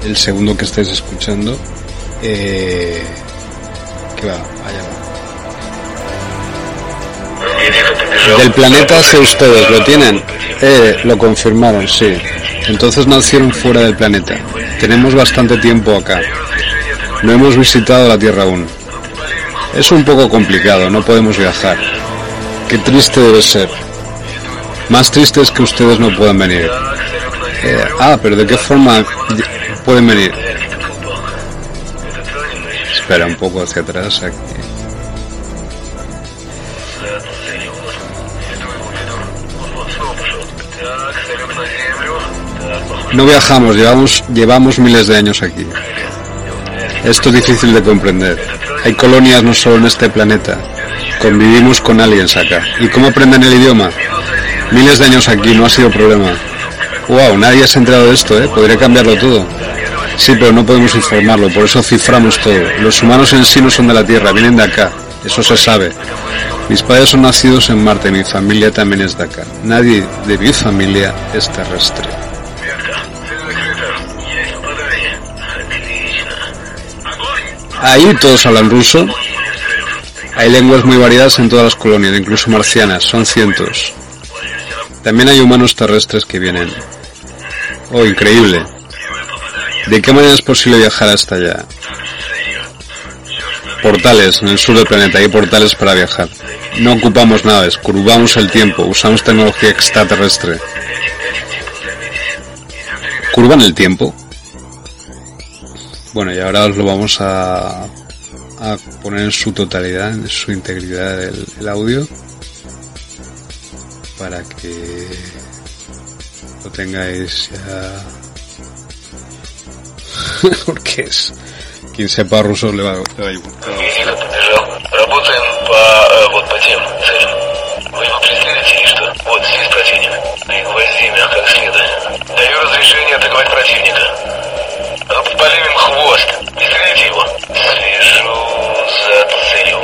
[SPEAKER 2] el segundo que estáis escuchando, que va, allá va.
[SPEAKER 1] Del planeta hacia ustedes, ¿lo tienen? Eh, lo confirmaron, sí. Entonces nacieron fuera del planeta. Tenemos bastante tiempo acá. No hemos visitado la Tierra aún. Es un poco complicado, no podemos viajar. Qué triste debe ser. Más triste es que ustedes no puedan venir. Eh, ah, pero ¿de qué forma pueden venir? Espera un poco hacia atrás aquí. No viajamos, llevamos, llevamos miles de años aquí. Esto es difícil de comprender. Hay colonias no solo en este planeta. Convivimos con aliens acá. ¿Y cómo aprenden el idioma? Miles de años aquí, no ha sido problema. Wow, nadie se ha enterado de esto, ¿eh? Podría cambiarlo todo. Sí, pero no podemos informarlo, por eso ciframos todo. Los humanos en sí no son de la Tierra, vienen de acá. Eso se sabe. Mis padres son nacidos en Marte, mi familia también es de acá. Nadie de mi familia es terrestre. Ahí todos hablan ruso. Hay lenguas muy variadas en todas las colonias, incluso marcianas, son cientos. También hay humanos terrestres que vienen. Oh, increíble. ¿De qué manera es posible viajar hasta allá? Portales, en el sur del planeta hay portales para viajar. No ocupamos naves, curvamos el tiempo, usamos tecnología extraterrestre. ¿Curvan el tiempo? Bueno, y ahora os lo vamos a, a poner en su totalidad, en su integridad el, audio, para que lo tengáis ya. Porque es. Quien sepa ruso le va, le va a importar.
[SPEAKER 3] Работаем по, вот по тем целям. Вы его преследуете или что? Вот здесь противник. Пригвозди меня как следует. Даю разрешение атаковать противника. Обпалим хвост. Пристрелите его. Слежу за целью.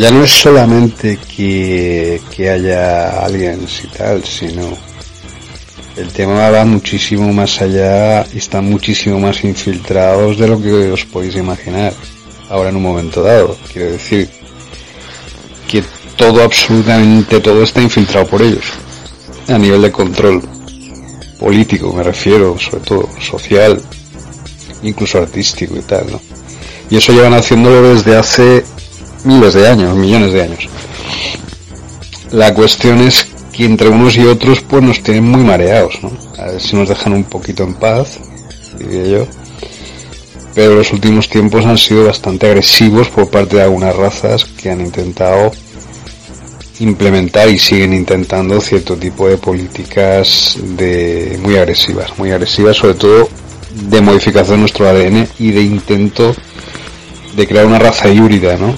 [SPEAKER 1] Ya no es solamente que, que haya aliens y tal, sino el tema va muchísimo más allá y están muchísimo más infiltrados de lo que os podéis imaginar. Ahora en un momento dado, quiero decir que todo, absolutamente todo está infiltrado por ellos. A nivel de control político, me refiero, sobre todo social, incluso artístico y tal, ¿no? Y eso llevan haciéndolo desde hace miles de años, millones de años. La cuestión es que entre unos y otros pues nos tienen muy mareados, ¿no? A ver si nos dejan un poquito en paz, diría yo. Pero los últimos tiempos han sido bastante agresivos por parte de algunas razas que han intentado implementar y siguen intentando cierto tipo de políticas de muy agresivas, muy agresivas sobre todo de modificación de nuestro ADN y de intento de crear una raza híbrida, ¿no?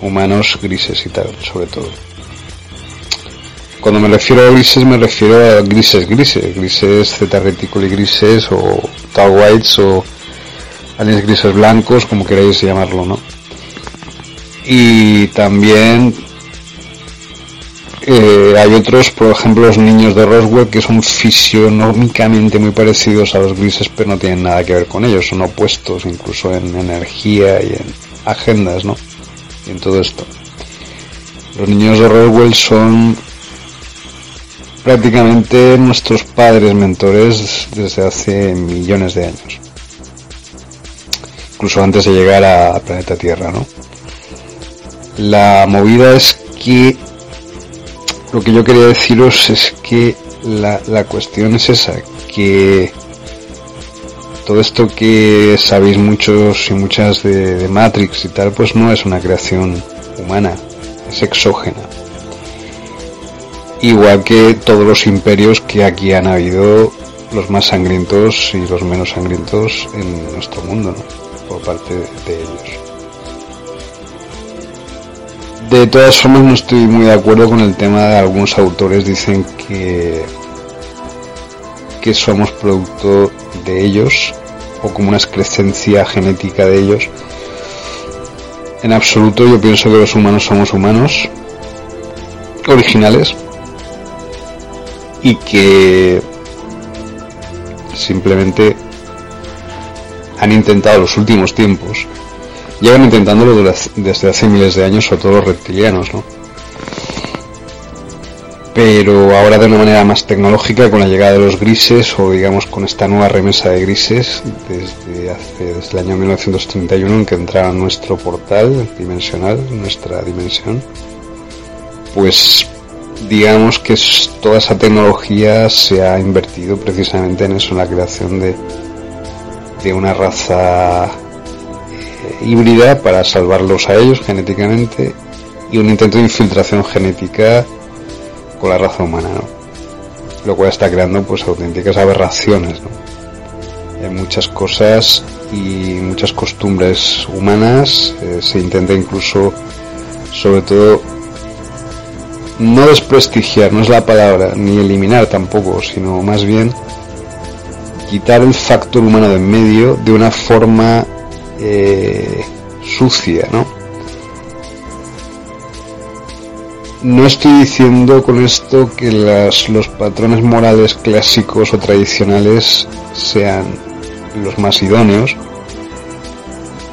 [SPEAKER 1] Humanos grises y tal, sobre todo. Cuando me refiero a grises me refiero a grises grises, grises Z reticuli grises o tal whites o aliens grises blancos, como queráis llamarlo, ¿no? Y también eh, hay otros, por ejemplo, los niños de Roswell que son fisionómicamente muy parecidos a los grises, pero no tienen nada que ver con ellos, son opuestos incluso en energía y en agendas, ¿no? En todo esto. Los niños de Roswell son prácticamente nuestros padres mentores desde hace millones de años. Incluso antes de llegar a planeta Tierra, ¿no? La movida es que lo que yo quería deciros es que la, la cuestión es esa, que todo esto que sabéis muchos y muchas de, Matrix y tal, pues no es una creación humana, es exógena. Igual que todos los imperios que aquí han habido, los más sangrientos y los menos sangrientos en nuestro mundo, ¿no? por parte de ellos. De todas formas no estoy muy de acuerdo con el tema de algunos autores dicen que que somos producto de ellos o como una excrescencia genética de ellos. En absoluto yo pienso que los humanos somos humanos originales y que simplemente han intentado los últimos tiempos, llevan intentándolo desde hace miles de años, sobre todo los reptilianos, ¿no? Pero ahora de una manera más tecnológica con la llegada de los grises o digamos con esta nueva remesa de grises desde hace desde el año 1931 en que entraba nuestro portal dimensional, nuestra dimensión, pues digamos que toda esa tecnología se ha invertido precisamente en eso, en la creación de, de una raza eh, híbrida para salvarlos a ellos genéticamente y un intento de infiltración genética con la raza humana, ¿no? Lo cual está creando pues auténticas aberraciones, ¿no? En muchas cosas y muchas costumbres humanas eh, se intenta incluso, sobre todo, no desprestigiar, no es la palabra, ni eliminar tampoco, sino más bien quitar el factor humano de en medio de una forma eh, sucia, ¿no? No estoy diciendo con esto que los patrones morales clásicos o tradicionales sean los más idóneos,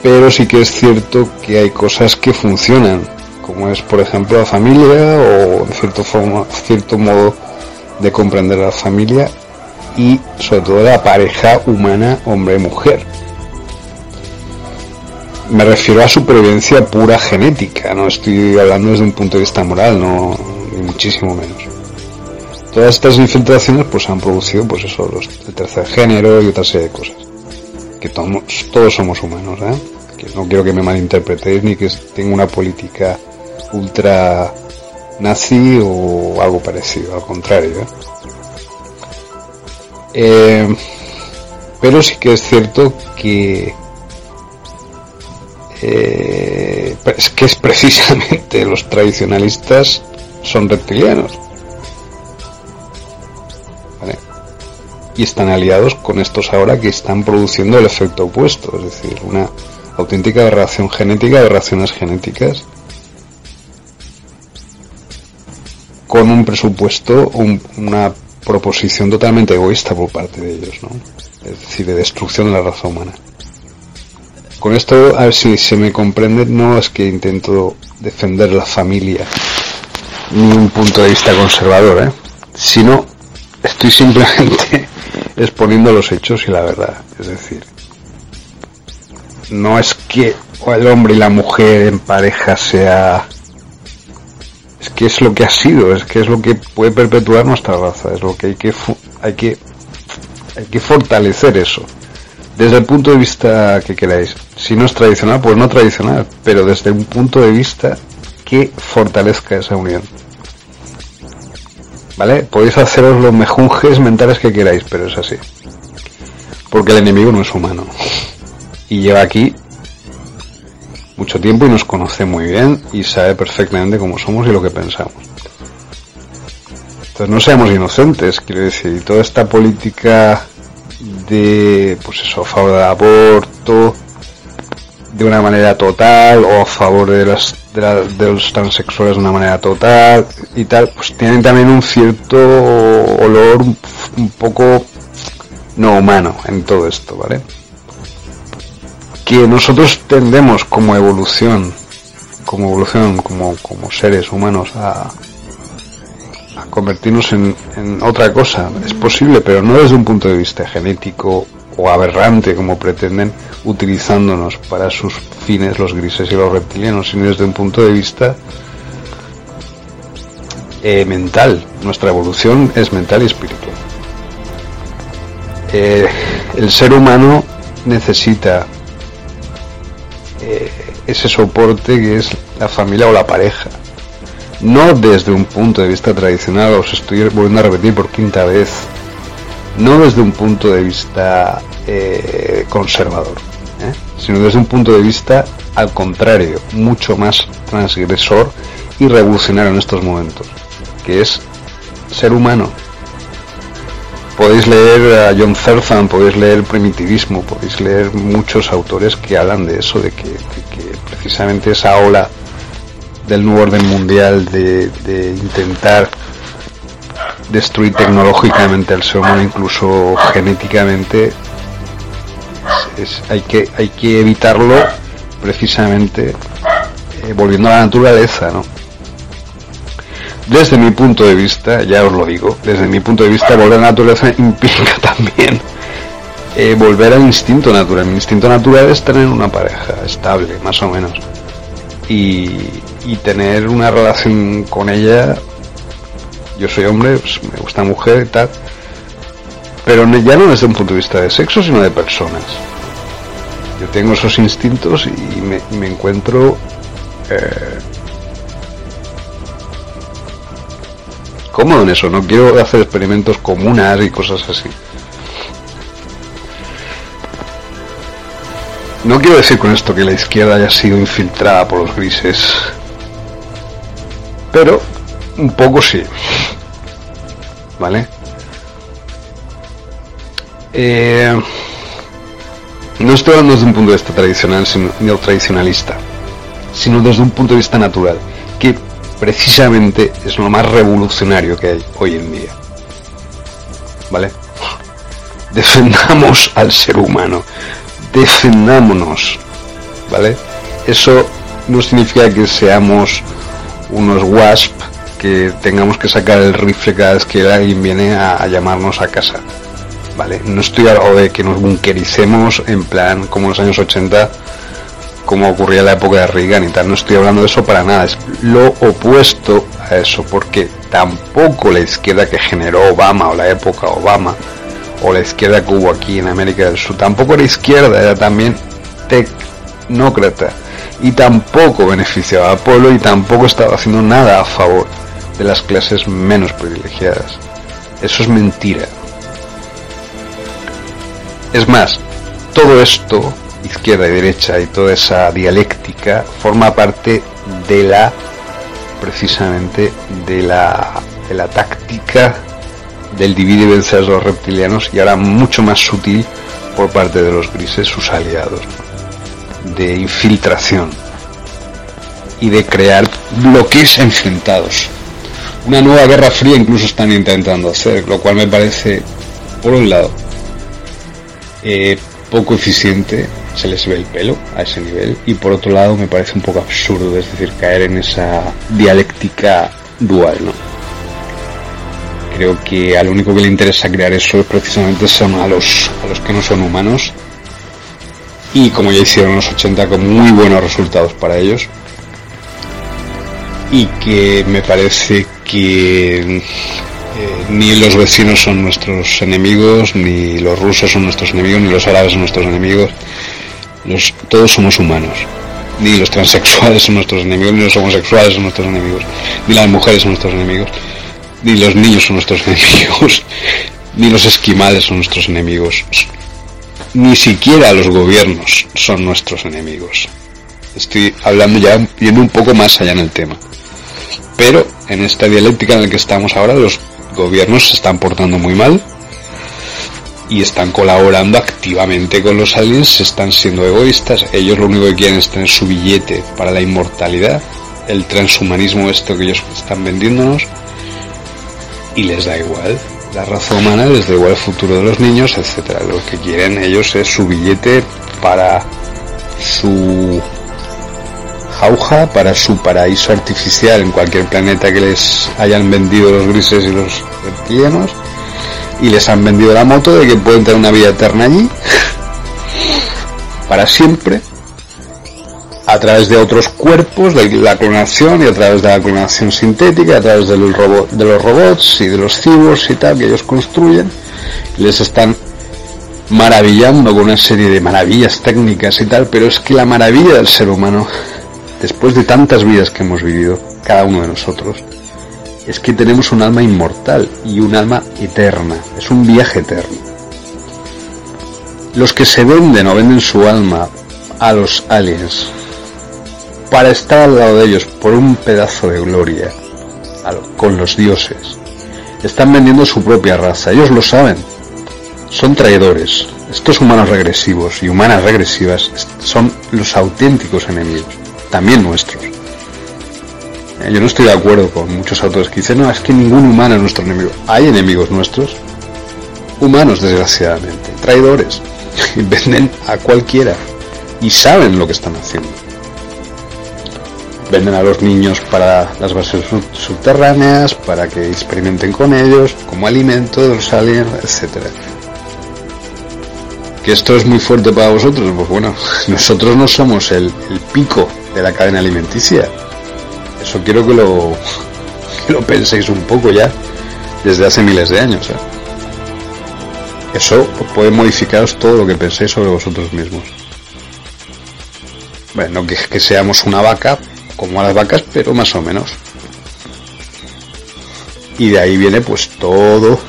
[SPEAKER 1] pero sí que es cierto que hay cosas que funcionan, como es por ejemplo la familia o en cierto, forma, cierto modo de comprender la familia y sobre todo la pareja humana hombre-mujer me refiero a supervivencia pura genética, no estoy hablando desde un punto de vista moral, no, ni muchísimo menos. Todas estas infiltraciones pues han producido pues eso, los, el tercer género y otra serie de cosas. Que todos, somos humanos, ¿eh? Que no quiero que me malinterpretéis ni que tenga una política ultra nazi o algo parecido, al contrario. ¿eh? Eh, pero sí que es cierto que eh, es que es precisamente los tradicionalistas son reptilianos. Y están aliados con estos ahora que están produciendo el efecto opuesto, es decir, una auténtica aberración genética, aberraciones genéticas, con un presupuesto, una proposición totalmente egoísta por parte de ellos, ¿no? Es decir, de destrucción de la raza humana. Con esto, a ver si se me comprende, no es que intento defender la familia ni un punto de vista conservador, ¿eh? sino estoy simplemente exponiendo los hechos y la verdad. Es decir, no es que el hombre y la mujer en pareja sea... Es que es lo que ha sido, es que es lo que puede perpetuar nuestra raza, es lo que hay que, hay que, hay que fortalecer eso desde el punto de vista que queráis. Si no es tradicional, pues no tradicional, pero desde un punto de vista que fortalezca esa unión. ¿Vale? Podéis haceros los mejunjes mentales que queráis, pero es así. Porque el enemigo no es humano. Y lleva aquí mucho tiempo y nos conoce muy bien y sabe perfectamente cómo somos y lo que pensamos. Entonces no seamos inocentes, quiero decir, y toda esta política de, pues eso, a favor del aborto de una manera total o a favor de, las, de, los transexuales de una manera total y tal, pues tienen también un cierto olor un, poco no humano en todo esto, ¿vale? Que nosotros tendemos como evolución, como evolución, como, como seres humanos a, convertirnos en, otra cosa. Es posible, pero no desde un punto de vista genético o aberrante como pretenden utilizándonos para sus fines los grises y los reptilianos, sino desde un punto de vista eh, mental. Nuestra evolución es mental y espiritual. Eh, el ser humano necesita eh, ese soporte que es la familia o la pareja. No desde un punto de vista tradicional, os estoy volviendo a repetir por quinta vez, no desde un punto de vista conservador, sino desde un punto de vista al contrario, mucho más transgresor y revolucionario en estos momentos, que es ser humano. Podéis leer a John Zerzan, podéis leer Primitivismo, podéis leer muchos autores que hablan de eso, de que, precisamente esa ola del nuevo orden mundial de, intentar destruir tecnológicamente al ser humano, incluso genéticamente, hay, que, hay que evitarlo precisamente eh, volviendo a la naturaleza, ¿no? Desde mi punto de vista, ya os lo digo, desde mi punto de vista volver a la naturaleza implica también eh, volver al instinto natural. Mi instinto natural es tener una pareja estable, más o menos. Y, tener una relación con ella. Yo soy hombre, pues, me gusta mujer y tal. Pero ya no desde un punto de vista de sexo, sino de personas. Yo tengo esos instintos y me, encuentro eh, cómodo en eso. No quiero hacer experimentos comunas y cosas así. No quiero decir con esto que la izquierda haya sido infiltrada por los grises, pero un poco sí. ¿Vale? Eh, no estoy hablando desde un punto de vista tradicional, sino tradicionalista, sino desde un punto de vista natural, que precisamente es lo más revolucionario que hay hoy en día. ¿Vale? Defendamos al ser humano, defendámonos, ¿vale? Eso no significa que seamos unos wasp que tengamos que sacar el rifle cada vez que alguien viene a llamarnos a casa. ¿vale? No estoy hablando de que nos bunkericemos en plan como en los años 80, como ocurría en la época de Reagan y tal. No estoy hablando de eso para nada, es lo opuesto a eso, porque tampoco la izquierda que generó Obama o la época Obama o la izquierda que hubo aquí en América del Sur, tampoco era izquierda, era también tecnócrata y tampoco beneficiaba al pueblo y tampoco estaba haciendo nada a favor de las clases menos privilegiadas. Eso es mentira. Es más, todo esto, izquierda y derecha y toda esa dialéctica, forma parte de la, precisamente, de la, de la táctica del divide y vencer de los reptilianos y ahora mucho más sutil por parte de los grises, sus aliados, de infiltración y de crear bloques enfrentados. Una nueva guerra fría incluso están intentando hacer, lo cual me parece, por un lado, eh, poco eficiente, se les ve el pelo a ese nivel y por otro lado me parece un poco absurdo, es decir, caer en esa dialéctica dual, ¿no? Creo que al único que le interesa crear eso es precisamente son a los, a los que no son humanos y como ya hicieron los 80 con muy buenos resultados para ellos y que me parece que eh, ni los vecinos son nuestros enemigos, ni los rusos son nuestros enemigos, ni los árabes son nuestros enemigos. Los, todos somos humanos. Ni los transexuales son nuestros enemigos, ni los homosexuales son nuestros enemigos, ni las mujeres son nuestros enemigos, ni los niños son nuestros enemigos, ni los esquimales son nuestros enemigos. Ni siquiera los gobiernos son nuestros enemigos. Estoy hablando ya yendo un poco más allá en el tema. Pero en esta dialéctica en la que estamos ahora, los gobiernos se están portando muy mal y están colaborando activamente con los aliens, están siendo egoístas, ellos lo único que quieren es tener su billete para la inmortalidad, el transhumanismo esto que ellos están vendiéndonos y les da igual, la raza humana les da igual el futuro de los niños, etcétera. Lo que quieren ellos es su billete para su jauja para su paraíso artificial en cualquier planeta que les hayan vendido los grises y los reptilianos. Y les han vendido la moto de que pueden tener una vida eterna allí. Para siempre. A través de otros cuerpos, de la clonación y a través de la clonación sintética, a través de los, de los robots y de los cibos y tal que ellos construyen, les están maravillando con una serie de maravillas técnicas y tal, pero es que la maravilla del ser humano, después de tantas vidas que hemos vivido, cada uno de nosotros, es que tenemos un alma inmortal y un alma eterna, es un viaje eterno. Los que se venden o venden su alma a los aliens para estar al lado de ellos por un pedazo de gloria con los dioses. Están vendiendo su propia raza, ellos lo saben. Son traidores. Estos humanos regresivos y humanas regresivas son los auténticos enemigos, también nuestros. Eh, yo no estoy de acuerdo con muchos autores que dicen, no, es que ningún humano es nuestro enemigo. Hay enemigos nuestros, humanos desgraciadamente, traidores, y venden a cualquiera y saben lo que están haciendo venden a los niños para las bases subterráneas, para que experimenten con ellos, como alimento de los aliens, etcétera. Que esto es muy fuerte para vosotros, pues bueno, nosotros no somos el, pico de la cadena alimenticia. Eso quiero que lo, lo penséis un poco ya, desde hace miles de años. ¿eh? Eso puede modificaros todo lo que penséis sobre vosotros mismos. Bueno, que, que seamos una vaca, como a las vacas, pero más o menos. Y de ahí viene pues todo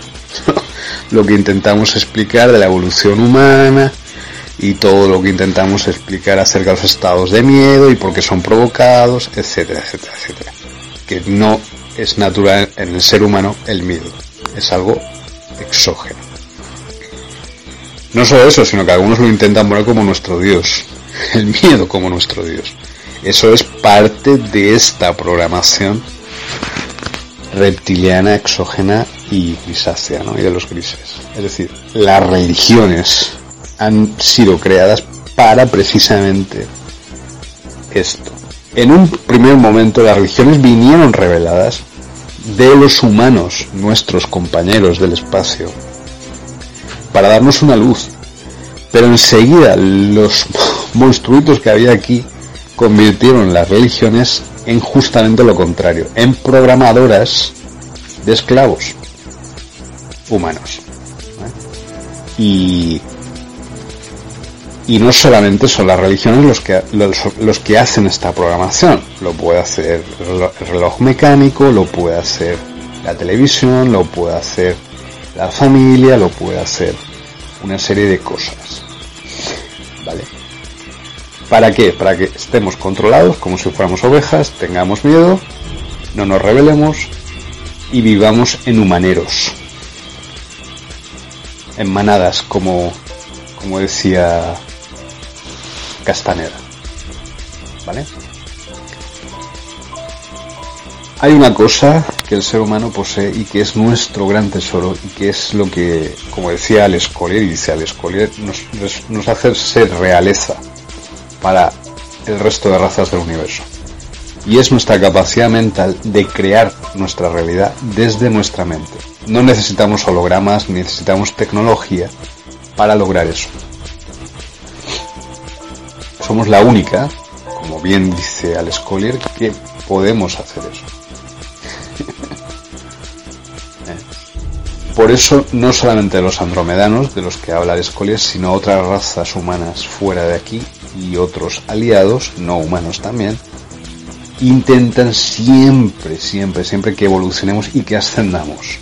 [SPEAKER 1] lo que intentamos explicar de la evolución humana y todo lo que intentamos explicar acerca de los estados de miedo y por qué son provocados, etcétera, etcétera, etcétera. Que no es natural en el ser humano el miedo, es algo exógeno. No solo eso, sino que algunos lo intentan poner como nuestro Dios, el miedo como nuestro Dios. Eso es parte de esta programación reptiliana, exógena y grisácea, ¿no? Y de los grises. Es decir, las religiones han sido creadas para precisamente esto. En un primer momento las religiones vinieron reveladas de los humanos, nuestros compañeros del espacio, para darnos una luz. Pero enseguida los monstruitos que había aquí convirtieron las religiones en justamente lo contrario, en programadoras de esclavos humanos. Y, y no solamente son las religiones los que, los, que hacen esta programación, lo puede hacer el reloj mecánico, lo puede hacer la televisión, lo puede hacer la familia, lo puede hacer una serie de cosas. ¿Vale? ¿Para qué? Para que estemos controlados como si fuéramos ovejas, tengamos miedo, no nos rebelemos y vivamos en humaneros, en manadas, como, como decía Castaneda. ¿Vale? Hay una cosa que el ser humano posee y que es nuestro gran tesoro y que es lo que, como decía Al Escolier, y dice Al Escolier, nos, nos hace ser realeza para el resto de razas del universo. Y es nuestra capacidad mental de crear nuestra realidad desde nuestra mente. No necesitamos hologramas, necesitamos tecnología para lograr eso. Somos la única, como bien dice Al Collier, que podemos hacer eso. Eh. Por eso no solamente los andromedanos, de los que habla Al sino otras razas humanas fuera de aquí, y otros aliados, no humanos también, intentan siempre, siempre, siempre que evolucionemos y que ascendamos.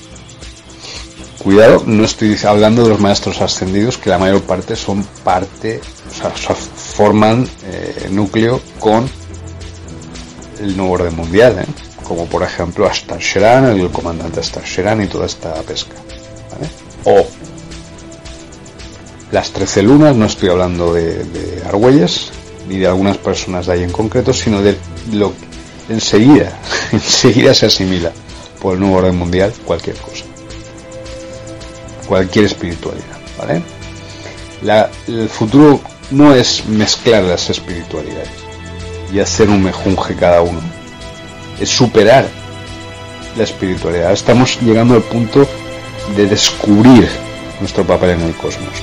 [SPEAKER 1] Cuidado, no estoy hablando de los maestros ascendidos, que la mayor parte son parte, o forman eh, núcleo con el nuevo orden mundial, ¿eh? como por ejemplo Astar Sheran, el comandante Astar Sheran y toda esta pesca. O las trece lunas, no estoy hablando de, de, Argüelles ni de algunas personas de ahí en concreto, sino de lo que enseguida, enseguida se asimila por el nuevo orden mundial cualquier cosa, cualquier espiritualidad, ¿vale? el futuro no es mezclar las espiritualidades y hacer un mejunje cada uno, es superar la espiritualidad. Estamos llegando al punto de descubrir nuestro papel en el cosmos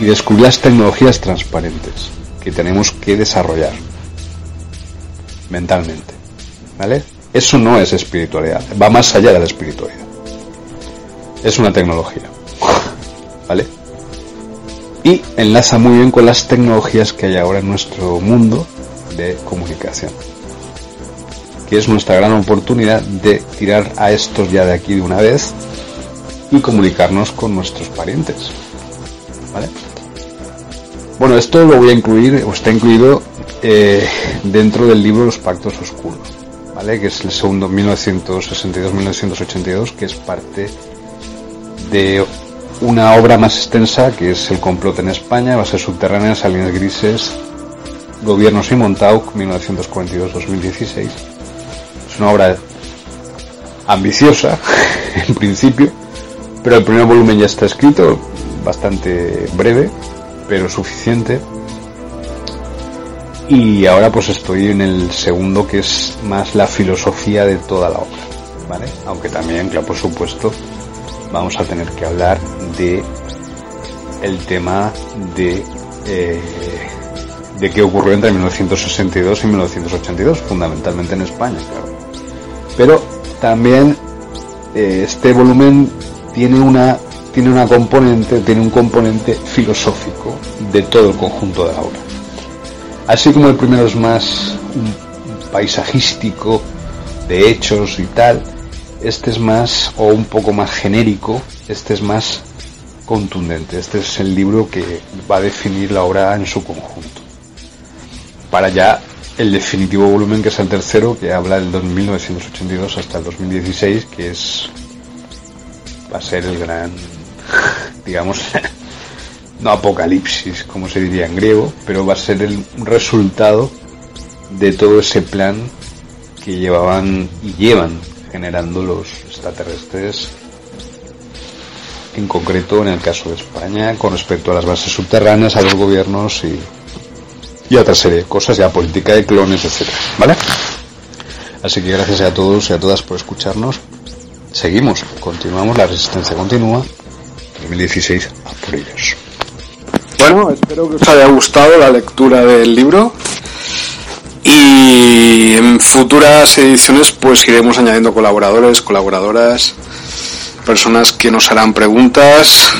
[SPEAKER 1] y descubrir las tecnologías transparentes,
[SPEAKER 2] que tenemos que desarrollar mentalmente. ¿Vale? Eso no es espiritualidad, va más allá de la espiritualidad. Es una tecnología. ¿Vale? Y enlaza muy bien con las tecnologías que hay ahora en nuestro mundo de comunicación. Que es nuestra gran oportunidad de tirar a estos ya de aquí de una vez y comunicarnos con nuestros parientes. Bueno, esto lo voy a incluir, o está incluido eh, dentro del libro Los Pactos Oscuros, ¿vale? Que es el segundo 1962-1982, que es parte de una obra más extensa que es El complot en España, bases subterráneas, aliens grises, gobiernos y Montauk, 1942-2016. Es una obra ambiciosa, en principio, pero el primer volumen ya está escrito, bastante breve, pero suficiente. Y ahora pues estoy en el segundo que es más la filosofía de toda la obra, ¿vale? Aunque también, claro, por supuesto, vamos a tener que hablar de el tema de eh, de qué ocurrió entre 1962 y 1982, fundamentalmente en España, claro. Pero también eh, este volumen tiene una tiene una componente, tiene un componente filosófico de todo el conjunto de la obra. Así como el primero es más paisajístico, de hechos y tal, este es más, o un poco más genérico, este es más contundente. Este es el libro que va a definir la obra en su conjunto. Para ya el definitivo volumen, que es el tercero, que habla del 1982 hasta el 2016, que es va a ser el gran, digamos, no apocalipsis, como se diría en griego, pero va a ser el resultado de todo ese plan que llevaban y llevan generando los extraterrestres, en concreto en el caso de España, con respecto a las bases subterráneas, a los gobiernos y, y a otra serie de cosas, ya política de clones, etcétera, ¿vale? Así que gracias a todos y a todas por escucharnos. Seguimos, continuamos, la resistencia continúa. 2016 a por ellos.
[SPEAKER 1] Bueno, espero que os haya gustado la lectura del libro y en futuras ediciones pues iremos añadiendo colaboradores, colaboradoras, personas que nos harán preguntas,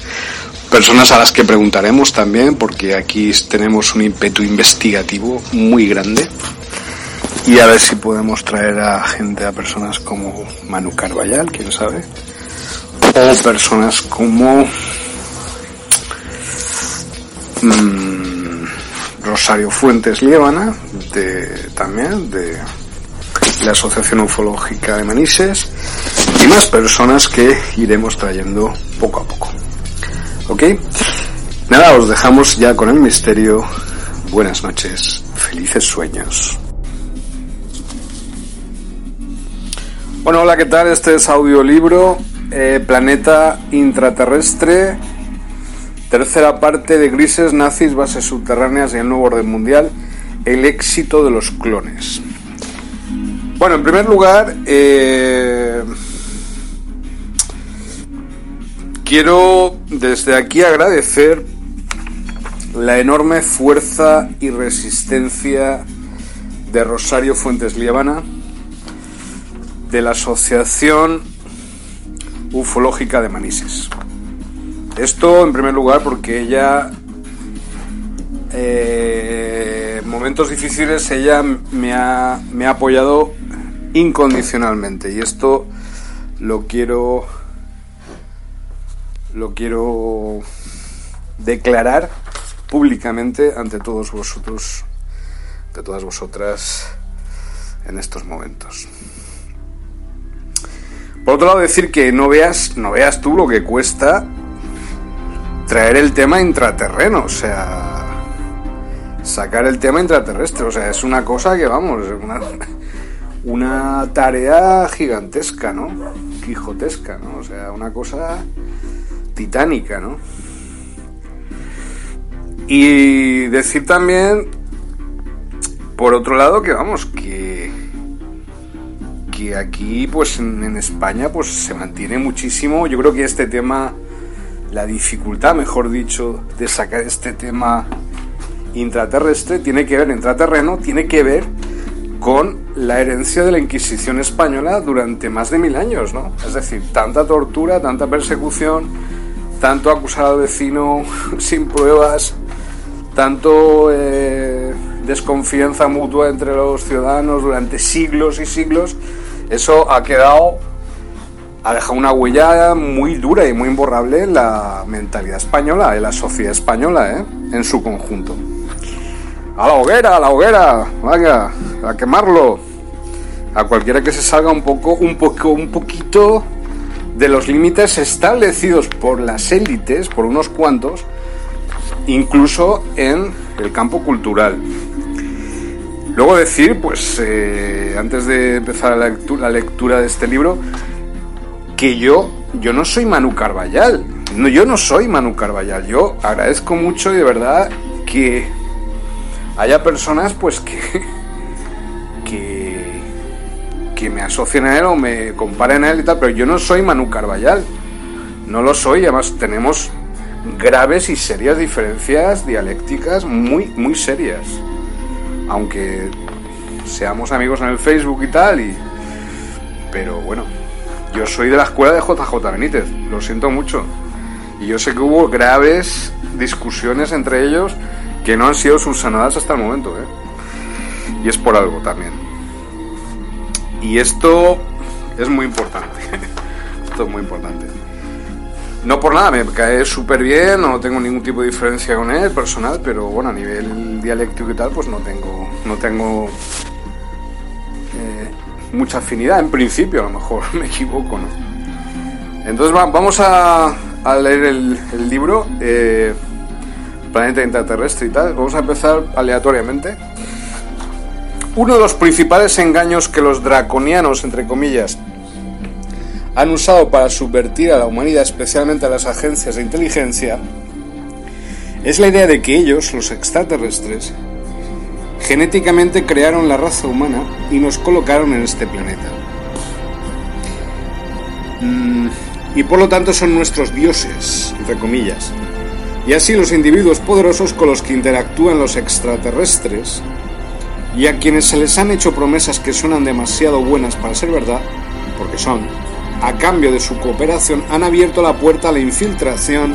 [SPEAKER 1] personas a las que preguntaremos también porque aquí tenemos un ímpetu investigativo muy grande. Y a ver si podemos traer a gente, a personas como Manu Carballal, quién sabe, o personas como mmm, Rosario Fuentes Liébana, de, también de la Asociación Ufológica de Manises, y más personas que iremos trayendo poco a poco. ¿Ok? Nada, os dejamos ya con el misterio. Buenas noches, felices sueños. Bueno, hola, ¿qué tal? Este es audiolibro eh, Planeta Intraterrestre, tercera parte de Grises, Nazis, Bases Subterráneas y el Nuevo Orden Mundial, el éxito de los clones. Bueno, en primer lugar, eh, quiero desde aquí agradecer la enorme fuerza y resistencia de Rosario Fuentes Liebana, de la Asociación Ufológica de Manises. Esto en primer lugar porque ella, eh, en momentos difíciles, ella me ha, me ha apoyado incondicionalmente y esto lo quiero, lo quiero declarar públicamente ante todos vosotros, ante todas vosotras en estos momentos. Por otro lado, decir que no veas, no veas tú lo que cuesta traer el tema intraterreno, o sea, sacar el tema intraterrestre, o sea, es una cosa que vamos, una, tarea gigantesca, ¿no? Quijotesca, ¿no? O sea, una cosa titánica, ¿no? Y decir también, por otro lado, que vamos, que que aquí, pues en, España, pues se mantiene muchísimo. Yo creo que este tema, la dificultad, mejor dicho, de sacar este tema intraterrestre tiene que ver, intraterreno, tiene que ver con la herencia de la Inquisición española durante más de mil años, ¿no? Es decir, tanta tortura, tanta persecución, tanto acusar al vecino sin pruebas, tanto eh, desconfianza mutua entre los ciudadanos durante siglos y siglos, eso ha quedado, ha dejado una huella muy dura y muy imborrable en la mentalidad española, en la sociedad española, ¿eh? en su conjunto. A la hoguera, a la hoguera, vaya, a quemarlo. A cualquiera que se salga un poco, un poco, un poquito de los límites establecidos por las élites, por unos cuantos, incluso en el campo cultural. Luego decir, pues, eh, antes de empezar la lectura, la lectura, de este libro, que yo, yo no soy Manu Carballal. No, yo no soy Manu Carballal. Yo agradezco mucho y de verdad que haya personas, pues, que, que, que me asocien a él o me comparen a él y tal, pero yo no soy Manu Carballal. No lo soy, además tenemos graves y serias diferencias dialécticas muy, muy serias aunque seamos amigos en el Facebook y tal, y, pero bueno, yo soy de la escuela de JJ Benítez, lo siento mucho. Y yo sé que hubo graves discusiones entre ellos que no han sido subsanadas hasta el momento, ¿eh? Y es por algo también. Y esto es muy importante. esto es muy importante. No por nada, me cae súper bien, no tengo ningún tipo de diferencia con él personal, pero bueno, a nivel dialéctico y tal, pues no tengo, no tengo eh, mucha afinidad, en principio, a lo mejor me equivoco, ¿no? Entonces vamos a, leer el, libro, eh, Planeta Intraterrestre y tal, vamos a empezar aleatoriamente. Uno de los principales engaños que los draconianos, entre comillas, han usado para subvertir a la humanidad, especialmente a las agencias de inteligencia, es la idea de que ellos, los extraterrestres, genéticamente crearon la raza humana y nos colocaron en este planeta. Mm, y por lo tanto son nuestros dioses, entre comillas. Y así los individuos poderosos con los que interactúan los extraterrestres, y a quienes se les han hecho promesas que suenan demasiado buenas para ser verdad, porque son, a cambio de su cooperación, han abierto la puerta a la infiltración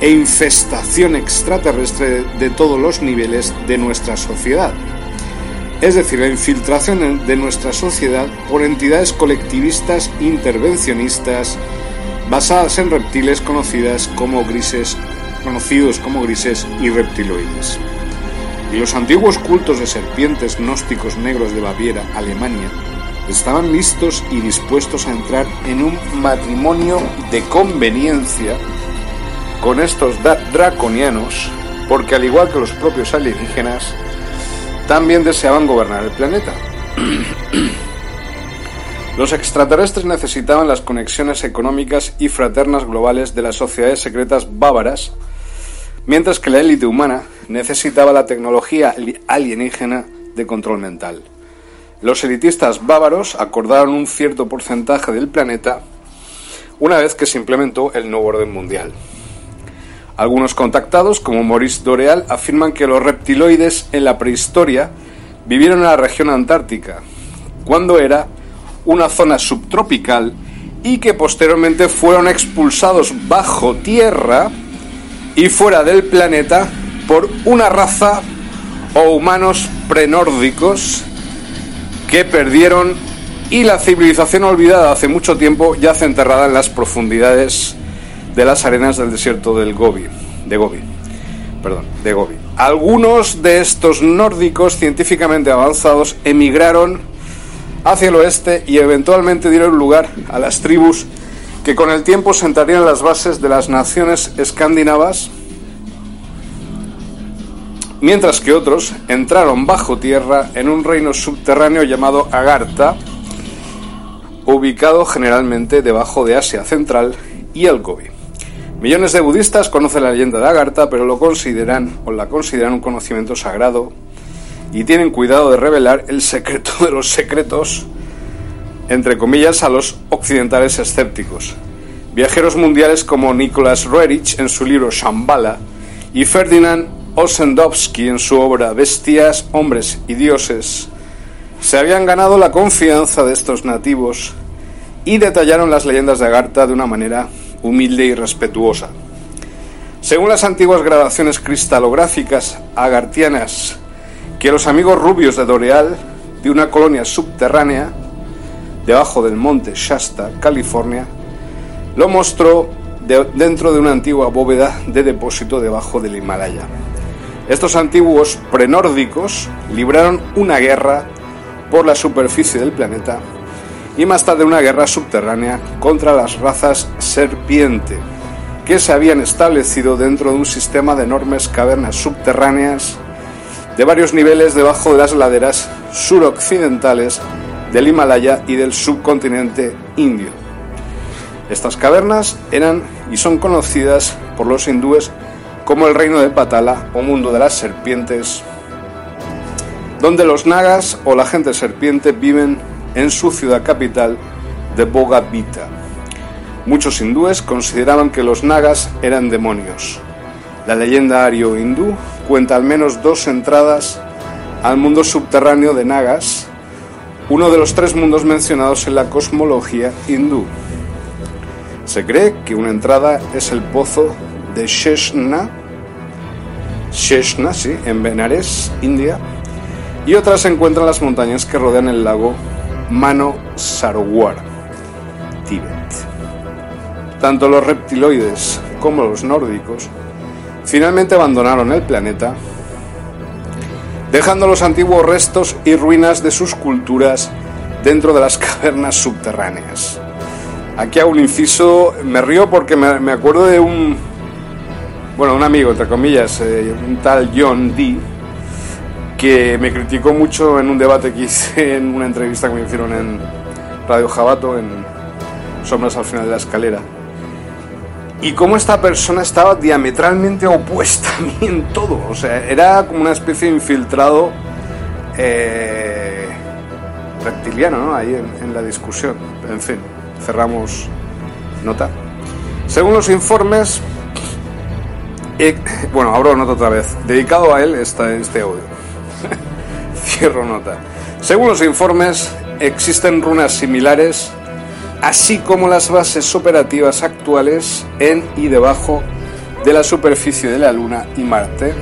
[SPEAKER 1] e infestación extraterrestre de todos los niveles de nuestra sociedad. Es decir, la infiltración de nuestra sociedad por entidades colectivistas intervencionistas basadas en reptiles conocidas como grises, conocidos como grises y reptiloides. Y los antiguos cultos de serpientes gnósticos negros de Baviera, Alemania, estaban listos y dispuestos a entrar en un matrimonio de conveniencia con estos draconianos, porque al igual que los propios alienígenas, también deseaban gobernar el planeta. Los extraterrestres necesitaban las conexiones económicas y fraternas globales de las sociedades secretas bávaras, mientras que la élite humana necesitaba la tecnología alienígena de control mental. Los elitistas bávaros acordaron un cierto porcentaje del planeta una vez que se implementó el nuevo orden mundial. Algunos contactados, como Maurice Doreal, afirman que los reptiloides en la prehistoria vivieron en la región antártica, cuando era una zona subtropical y que posteriormente fueron expulsados bajo tierra y fuera del planeta por una raza o humanos prenórdicos que perdieron y la civilización olvidada hace mucho tiempo yace enterrada en las profundidades de las arenas del desierto del Gobi, de Gobi. Perdón, de Gobi. Algunos de estos nórdicos científicamente avanzados emigraron hacia el oeste y eventualmente dieron lugar a las tribus que con el tiempo sentarían las bases de las naciones escandinavas mientras que otros entraron bajo tierra en un reino subterráneo llamado Agartha, ubicado generalmente debajo de Asia Central y el Gobi. Millones de budistas conocen la leyenda de Agartha, pero lo consideran o la consideran un conocimiento sagrado y tienen cuidado de revelar el secreto de los secretos, entre comillas, a los occidentales escépticos. Viajeros mundiales como Nicholas Roerich en su libro Shambhala y Ferdinand Osendowski en su obra Bestias, Hombres y Dioses, se habían ganado la confianza de estos nativos y detallaron las leyendas de Agartha de una manera humilde y respetuosa. Según las antiguas grabaciones cristalográficas agartianas que los amigos rubios de Doreal, de una colonia subterránea, debajo del monte Shasta, California, lo mostró dentro de una antigua bóveda de depósito debajo del Himalaya. Estos antiguos prenórdicos libraron una guerra por la superficie del planeta y más tarde una guerra subterránea contra las razas serpiente, que se habían establecido dentro de un sistema de enormes cavernas subterráneas de varios niveles debajo de las laderas suroccidentales del Himalaya y del subcontinente indio. Estas cavernas eran y son conocidas por los hindúes como el reino de Patala o mundo de las serpientes, donde los nagas o la gente serpiente viven en su ciudad capital de Bogabita. Muchos hindúes consideraban que los nagas eran demonios. La leyenda ario-hindú cuenta al menos dos entradas al mundo subterráneo de nagas, uno de los tres mundos mencionados en la cosmología hindú. Se cree que una entrada es el pozo de Sheshna, Sheshna, sí, en Benares, India, y otra se encuentra en las montañas que rodean el lago Mano Sarowar, Tíbet. Tanto los reptiloides como los nórdicos finalmente abandonaron el planeta, dejando los antiguos restos y ruinas de sus culturas dentro de las cavernas subterráneas. Aquí hago un inciso, me río porque me, acuerdo de un, bueno, un amigo, entre comillas, eh, un tal John Dee, que me criticó mucho en un debate que hice en una entrevista que me hicieron en Radio Jabato, en Sombras al final de la escalera. Y cómo esta persona estaba diametralmente opuesta a mí en todo. O sea, era como una especie de infiltrado eh, reptiliano, ¿no? Ahí en, en la discusión. En fin, cerramos nota. Según los informes, bueno, abro nota otra vez. Dedicado a él está este audio. Según los informes, existen runas similares, así como las bases operativas actuales en y debajo de la superficie de la Luna y Marte,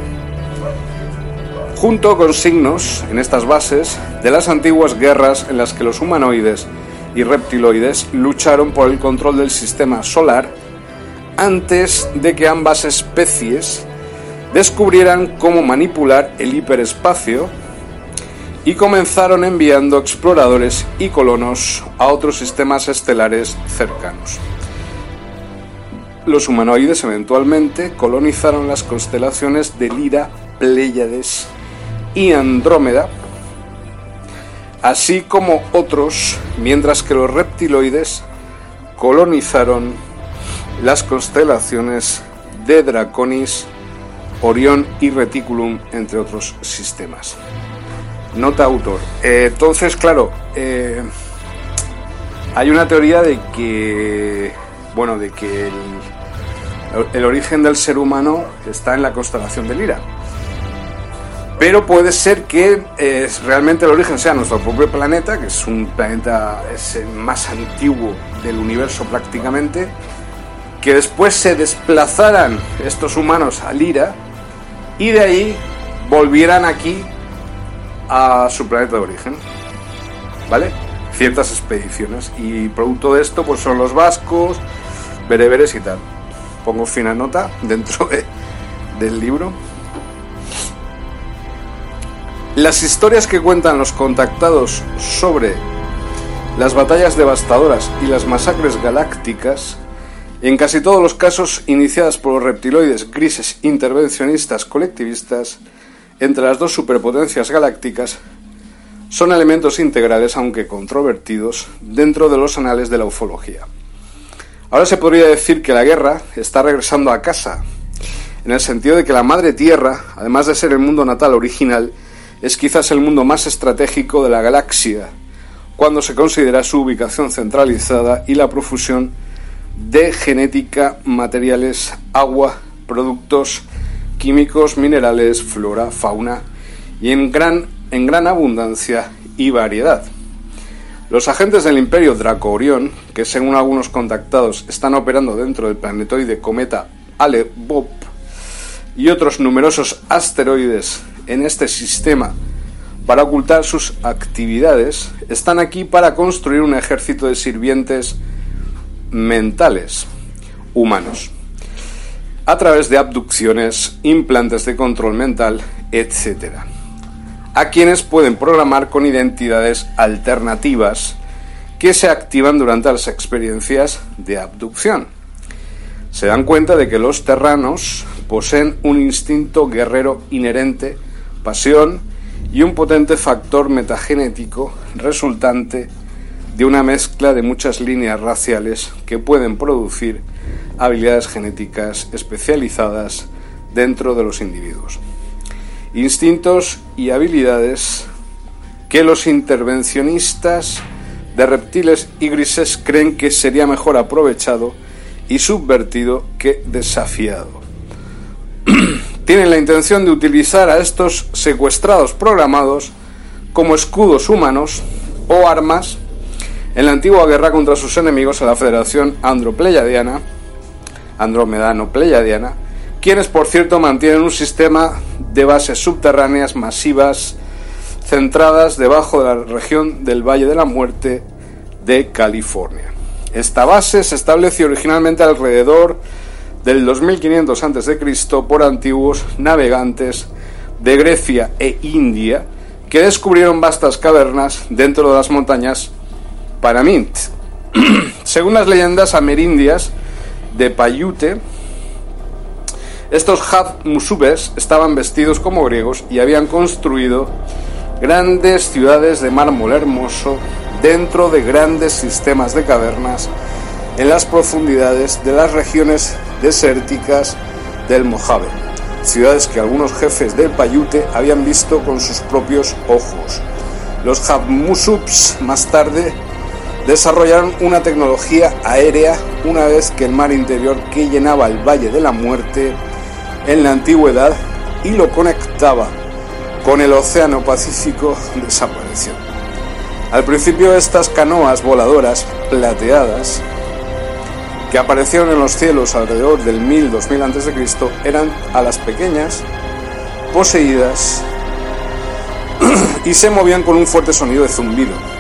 [SPEAKER 1] junto con signos en estas bases de las antiguas guerras en las que los humanoides y reptiloides lucharon por el control del sistema solar antes de que ambas especies descubrieran cómo manipular el hiperespacio y comenzaron enviando exploradores y colonos a otros sistemas estelares cercanos. Los humanoides eventualmente colonizaron las constelaciones de Lira, Pléyades y Andrómeda, así como otros, mientras que los reptiloides colonizaron las constelaciones de Draconis, Orión y Reticulum, entre otros sistemas. Nota autor. Eh, entonces, claro, eh, hay una teoría de que, bueno, de que el, origen del ser humano está en la constelación de Lira. Pero puede ser que eh, realmente el origen sea nuestro propio planeta, que es un planeta más antiguo del universo prácticamente, que después se desplazaran estos humanos a Lira y de ahí volvieran aquí a su planeta de origen. ¿Vale? Ciertas expediciones. Y producto de esto, pues son los vascos, bereberes y tal. Pongo fina nota dentro del libro. Las historias que cuentan los contactados sobre las batallas devastadoras y las masacres galácticas en casi todos los casos iniciadas por los reptiloides grises intervencionistas colectivistas entre las dos superpotencias galácticas, son elementos integrales, aunque controvertidos, dentro de los anales de la ufología. Ahora se podría decir que la guerra está regresando a casa, en el sentido de que la Madre Tierra, además de ser el mundo natal original, es quizás el mundo más estratégico de la galaxia, cuando se considera su ubicación centralizada y la profusión de genética, materiales, agua, productos, químicos, minerales, flora, fauna y en gran, en gran abundancia y variedad. Los agentes del Imperio Draco Orión, que según algunos contactados están operando dentro del planetoide cometa Ale-Bob y otros numerosos asteroides en este sistema para ocultar sus actividades, están aquí para construir un ejército de sirvientes mentales humanos a través de abducciones, implantes de control mental, etc. A quienes pueden programar con identidades alternativas que se activan durante las experiencias de abducción. Se dan cuenta de que los terranos poseen un instinto guerrero inherente, pasión y un potente factor metagenético resultante de una mezcla de muchas líneas raciales que pueden producir habilidades genéticas especializadas dentro de los individuos. Instintos y habilidades que los intervencionistas de reptiles y grises creen que sería mejor aprovechado y subvertido que desafiado. Tienen la intención de utilizar a estos secuestrados programados como escudos humanos o armas en la antigua guerra contra sus enemigos a la Federación Andropleiadiana, Andromedano-Pleiadiana, quienes por cierto mantienen un sistema de bases subterráneas masivas centradas debajo de la región del Valle de la Muerte de California. Esta base se estableció originalmente alrededor del 2500 a.C. por antiguos navegantes de Grecia e India que descubrieron vastas cavernas dentro de las montañas Paramint. Según las leyendas amerindias de Paiute, estos Musubes estaban vestidos como griegos y habían construido grandes ciudades de mármol hermoso dentro de grandes sistemas de cavernas en las profundidades de las regiones desérticas del Mojave, ciudades que algunos jefes del Paiute habían visto con sus propios ojos. Los Musubs más tarde desarrollaron una tecnología aérea una vez que el mar interior que llenaba el Valle de la Muerte en la antigüedad y lo conectaba con el Océano Pacífico desapareció. Al principio estas canoas voladoras plateadas que aparecieron en los cielos alrededor del 1000-2000 a.C. eran a las pequeñas, poseídas y se movían con un fuerte sonido de zumbido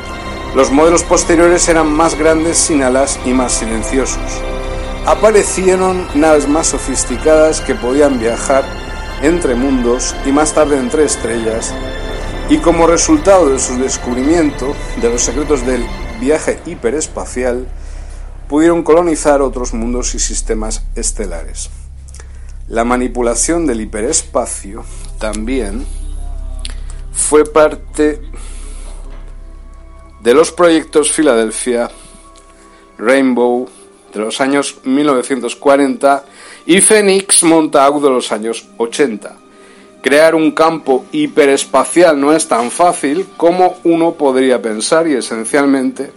[SPEAKER 1] los modelos posteriores eran más grandes, sin alas y más silenciosos. Aparecieron naves más sofisticadas que podían viajar entre mundos y más tarde entre estrellas, y como resultado de su descubrimiento de los secretos del viaje hiperespacial, pudieron colonizar otros mundos y sistemas estelares. La manipulación del hiperespacio también fue parte de los proyectos Filadelfia, Rainbow de los años 1940 y Phoenix Montauk de los años 80. Crear un campo hiperespacial no es tan fácil como uno podría pensar y esencialmente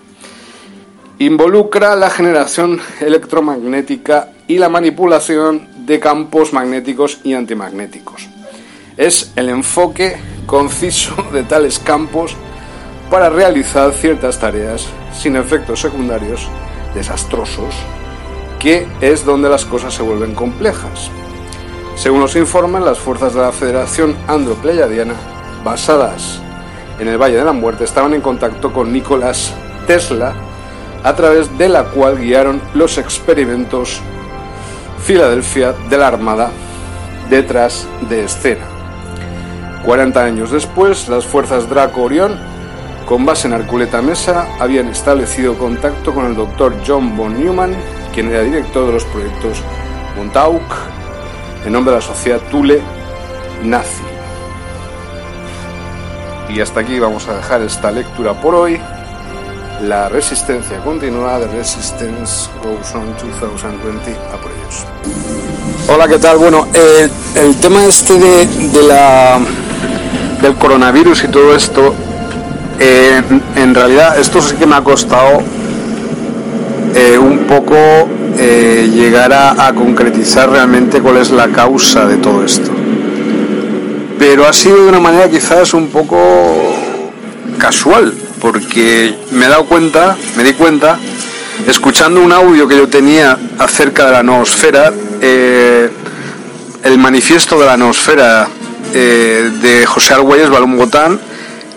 [SPEAKER 1] involucra la generación electromagnética y la manipulación de campos magnéticos y antimagnéticos. Es el enfoque conciso de tales campos para realizar ciertas tareas sin efectos secundarios desastrosos, que es donde las cosas se vuelven complejas. Según nos informan, las fuerzas de la Federación Andro-Pleiadiana, basadas en el Valle de la Muerte, estaban en contacto con Nicolás Tesla, a través de la cual guiaron los experimentos Filadelfia de la Armada detrás de escena. 40 años después, las fuerzas Draco Orión con base en Arculeta Mesa, habían establecido contacto con el doctor John von Neumann, quien era director de los proyectos Montauk, en nombre de la sociedad Thule Nazi. Y hasta aquí vamos a dejar esta lectura por hoy. La resistencia continua de Resistance Goes On 2020 a por ellos. Hola, ¿qué tal? Bueno, eh, el tema este de, de la, del coronavirus y todo esto eh, en realidad esto sí que me ha costado eh, un poco eh, llegar a, concretizar realmente cuál es la causa de todo esto. Pero ha sido de una manera quizás un poco casual, porque me he dado cuenta, me di cuenta, escuchando un audio que yo tenía acerca de la noosfera, el manifiesto de la noosfera de José Argüelles Balón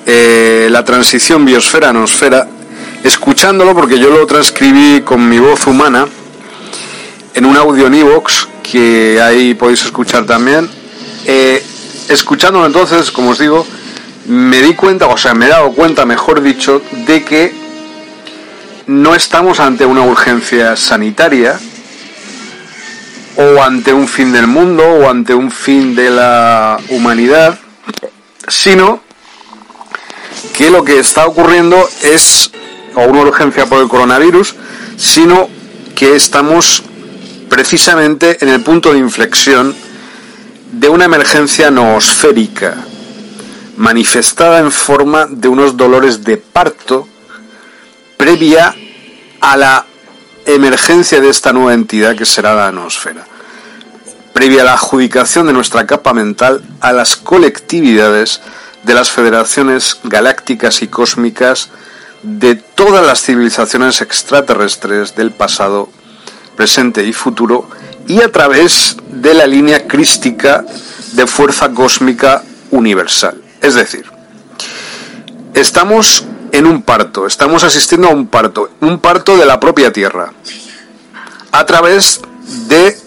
[SPEAKER 1] eh, la transición biosfera-noosfera, escuchándolo porque yo lo transcribí con mi voz humana en un audio en que ahí podéis escuchar también. Eh, escuchándolo entonces, como os digo, me di cuenta, o sea, me he dado cuenta, mejor dicho, de que no estamos ante una urgencia sanitaria o ante un fin del mundo o ante un fin de la humanidad, sino que lo que está ocurriendo es una urgencia por el coronavirus, sino que estamos precisamente en el punto de inflexión de una emergencia noosférica manifestada en forma de unos dolores de parto previa a la emergencia de esta nueva entidad que será la noosfera, previa a la adjudicación de nuestra capa mental a las colectividades de las federaciones galácticas y cósmicas de todas las civilizaciones extraterrestres del pasado, presente y futuro, y a través de la línea crística de fuerza cósmica universal. Es decir, estamos en un parto, estamos asistiendo a un parto, un parto de la propia Tierra, a través de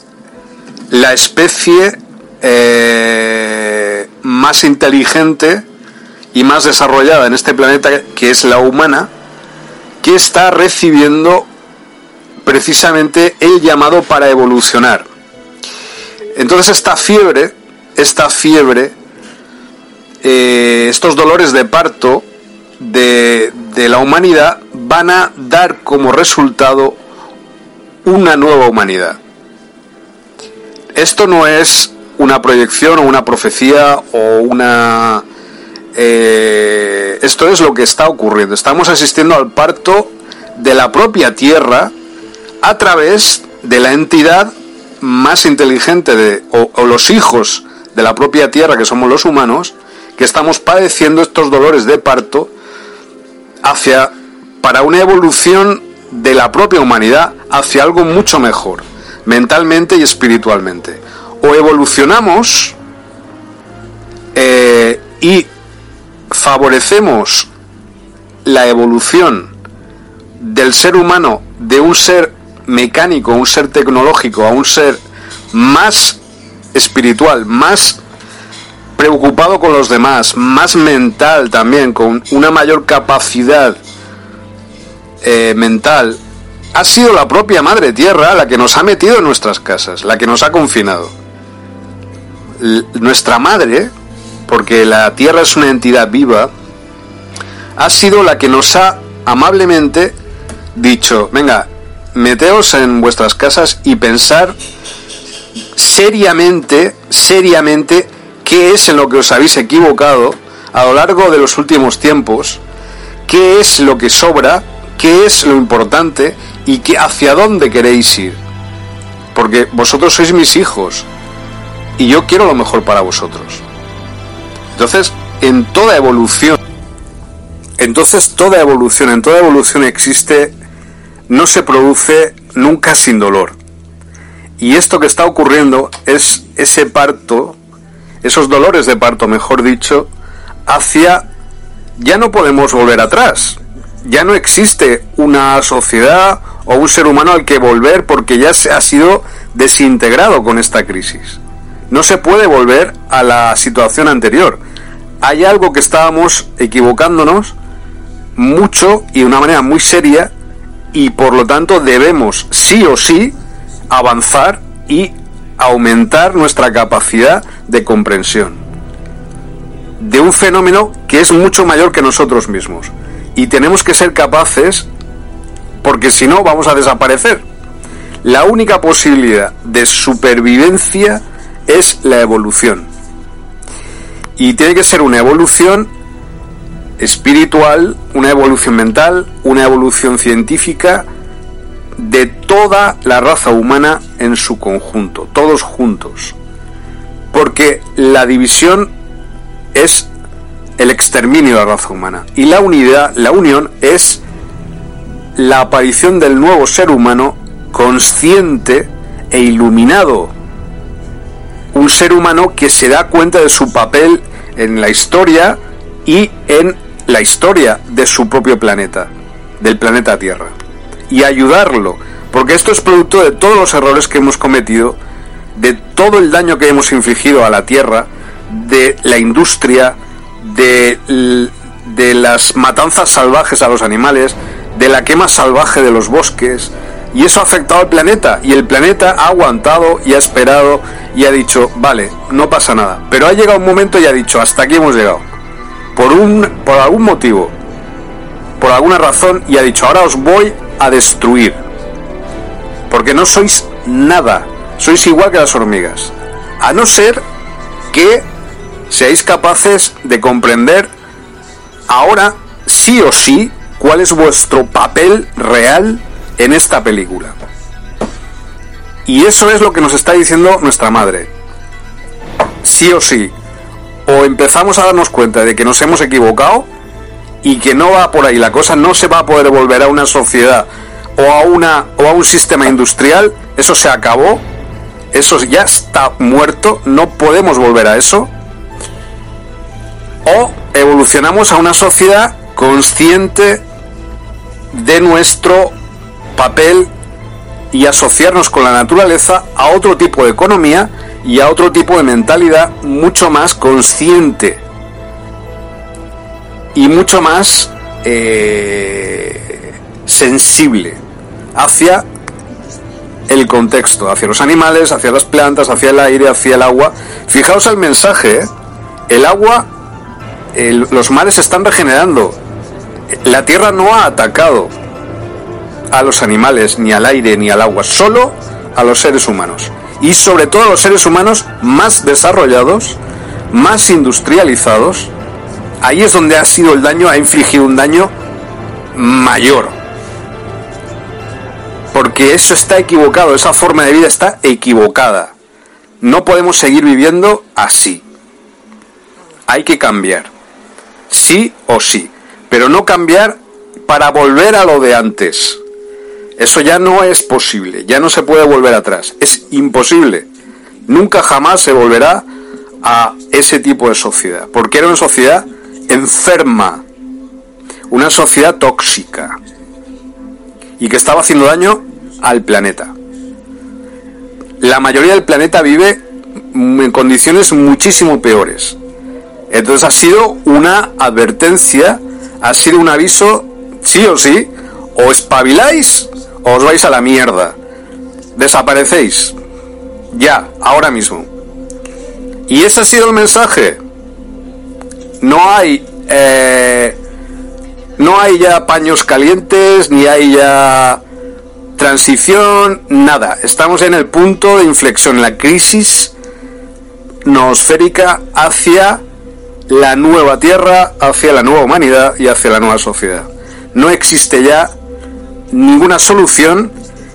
[SPEAKER 1] la especie eh, más inteligente y más desarrollada en este planeta, que es la humana, que está recibiendo precisamente el llamado para evolucionar. Entonces esta fiebre, esta fiebre, eh, estos dolores de parto de, de la humanidad van a dar como resultado una nueva humanidad. Esto no es una proyección o una profecía o una... Eh, esto es lo que está ocurriendo. Estamos asistiendo al parto de la propia Tierra a través de la entidad más inteligente de, o, o los hijos de la propia Tierra, que somos los humanos, que estamos padeciendo estos dolores de parto hacia para una evolución de la propia humanidad hacia algo mucho mejor, mentalmente y espiritualmente. O evolucionamos eh, y favorecemos la evolución del ser humano de un ser mecánico, un ser tecnológico, a un ser más espiritual, más preocupado con los demás, más mental también, con una mayor capacidad eh, mental, ha sido la propia Madre Tierra la que nos ha metido en nuestras casas, la que nos ha confinado. Nuestra Madre, porque la Tierra es una entidad viva, ha sido la que nos ha amablemente dicho, venga, meteos en vuestras casas y pensar seriamente, seriamente, qué es en lo que os habéis equivocado a lo largo de los últimos tiempos, qué es lo que sobra, qué es lo importante y qué, hacia dónde queréis ir. Porque vosotros sois mis hijos y yo quiero lo mejor para vosotros. Entonces, en toda evolución, entonces toda evolución, en toda evolución existe, no se produce nunca sin dolor. Y esto que está ocurriendo es ese parto esos dolores de parto, mejor dicho, hacia... Ya no podemos volver atrás. Ya no existe una sociedad o un ser humano al que volver porque ya se ha sido desintegrado con esta crisis. No se puede volver a la situación anterior. Hay algo que estábamos equivocándonos mucho y de una manera muy seria y por lo tanto debemos sí o sí avanzar y aumentar nuestra capacidad de comprensión de un fenómeno que es mucho mayor que nosotros mismos. Y tenemos que ser capaces, porque si no vamos a desaparecer. La única posibilidad de supervivencia es la evolución. Y tiene que ser una evolución espiritual, una evolución mental, una evolución científica, de toda la raza humana en su conjunto, todos juntos. Porque la división es el exterminio de la raza humana y la unidad, la unión es la aparición del nuevo ser humano consciente e iluminado. Un ser humano que se da cuenta de su papel en la historia y en la historia de su propio planeta, del planeta Tierra. Y ayudarlo, porque esto es producto de todos los errores que hemos cometido, de todo el daño que hemos infligido a la Tierra, de la industria, de, de las matanzas salvajes a los animales, de la quema salvaje de los bosques, y eso ha afectado al planeta, y el planeta ha aguantado y ha esperado y ha dicho, vale, no pasa nada. Pero ha llegado un momento y ha dicho, hasta aquí hemos llegado. Por, un, por algún motivo, por alguna razón, y ha dicho, ahora os voy a destruir. Porque no sois nada, sois igual que las hormigas. A no ser que seáis capaces de comprender ahora, sí o sí, cuál es vuestro papel real en esta película. Y eso es lo que nos está diciendo nuestra madre. Sí o sí. O empezamos a darnos cuenta de que nos hemos equivocado y que no va por ahí la cosa, no se va a poder volver a una sociedad o a una o a un sistema industrial, eso se acabó. Eso ya está muerto, no podemos volver a eso. O evolucionamos a una sociedad consciente de nuestro papel y asociarnos con la naturaleza a otro tipo de economía y a otro tipo de mentalidad mucho más consciente y mucho más eh, sensible hacia el contexto, hacia los animales, hacia las plantas, hacia el aire, hacia el agua. Fijaos el mensaje, ¿eh? el agua, los mares se están regenerando, la tierra no ha atacado, a los animales, ni al aire, ni al agua, solo a los seres humanos. Y sobre todo a los seres humanos más desarrollados, más industrializados. Ahí es donde ha sido el daño, ha infligido un daño mayor. Porque eso está equivocado, esa forma de vida está equivocada. No podemos seguir viviendo así. Hay que cambiar. Sí o sí. Pero no cambiar para volver a lo de antes. Eso ya no es posible, ya no se puede volver atrás, es imposible. Nunca jamás se volverá a ese tipo de sociedad, porque era una sociedad enferma, una sociedad tóxica y que estaba haciendo daño al planeta. La mayoría del planeta vive en condiciones muchísimo peores. Entonces ha sido una advertencia, ha sido un aviso, sí o sí, o espabiláis os vais a la mierda. Desaparecéis. Ya, ahora mismo. Y ese ha sido el mensaje. No hay... Eh, no hay ya paños calientes, ni hay ya transición, nada. Estamos en el punto de inflexión, la crisis noosférica hacia la nueva Tierra, hacia la nueva humanidad y hacia la nueva sociedad. No existe ya ninguna solución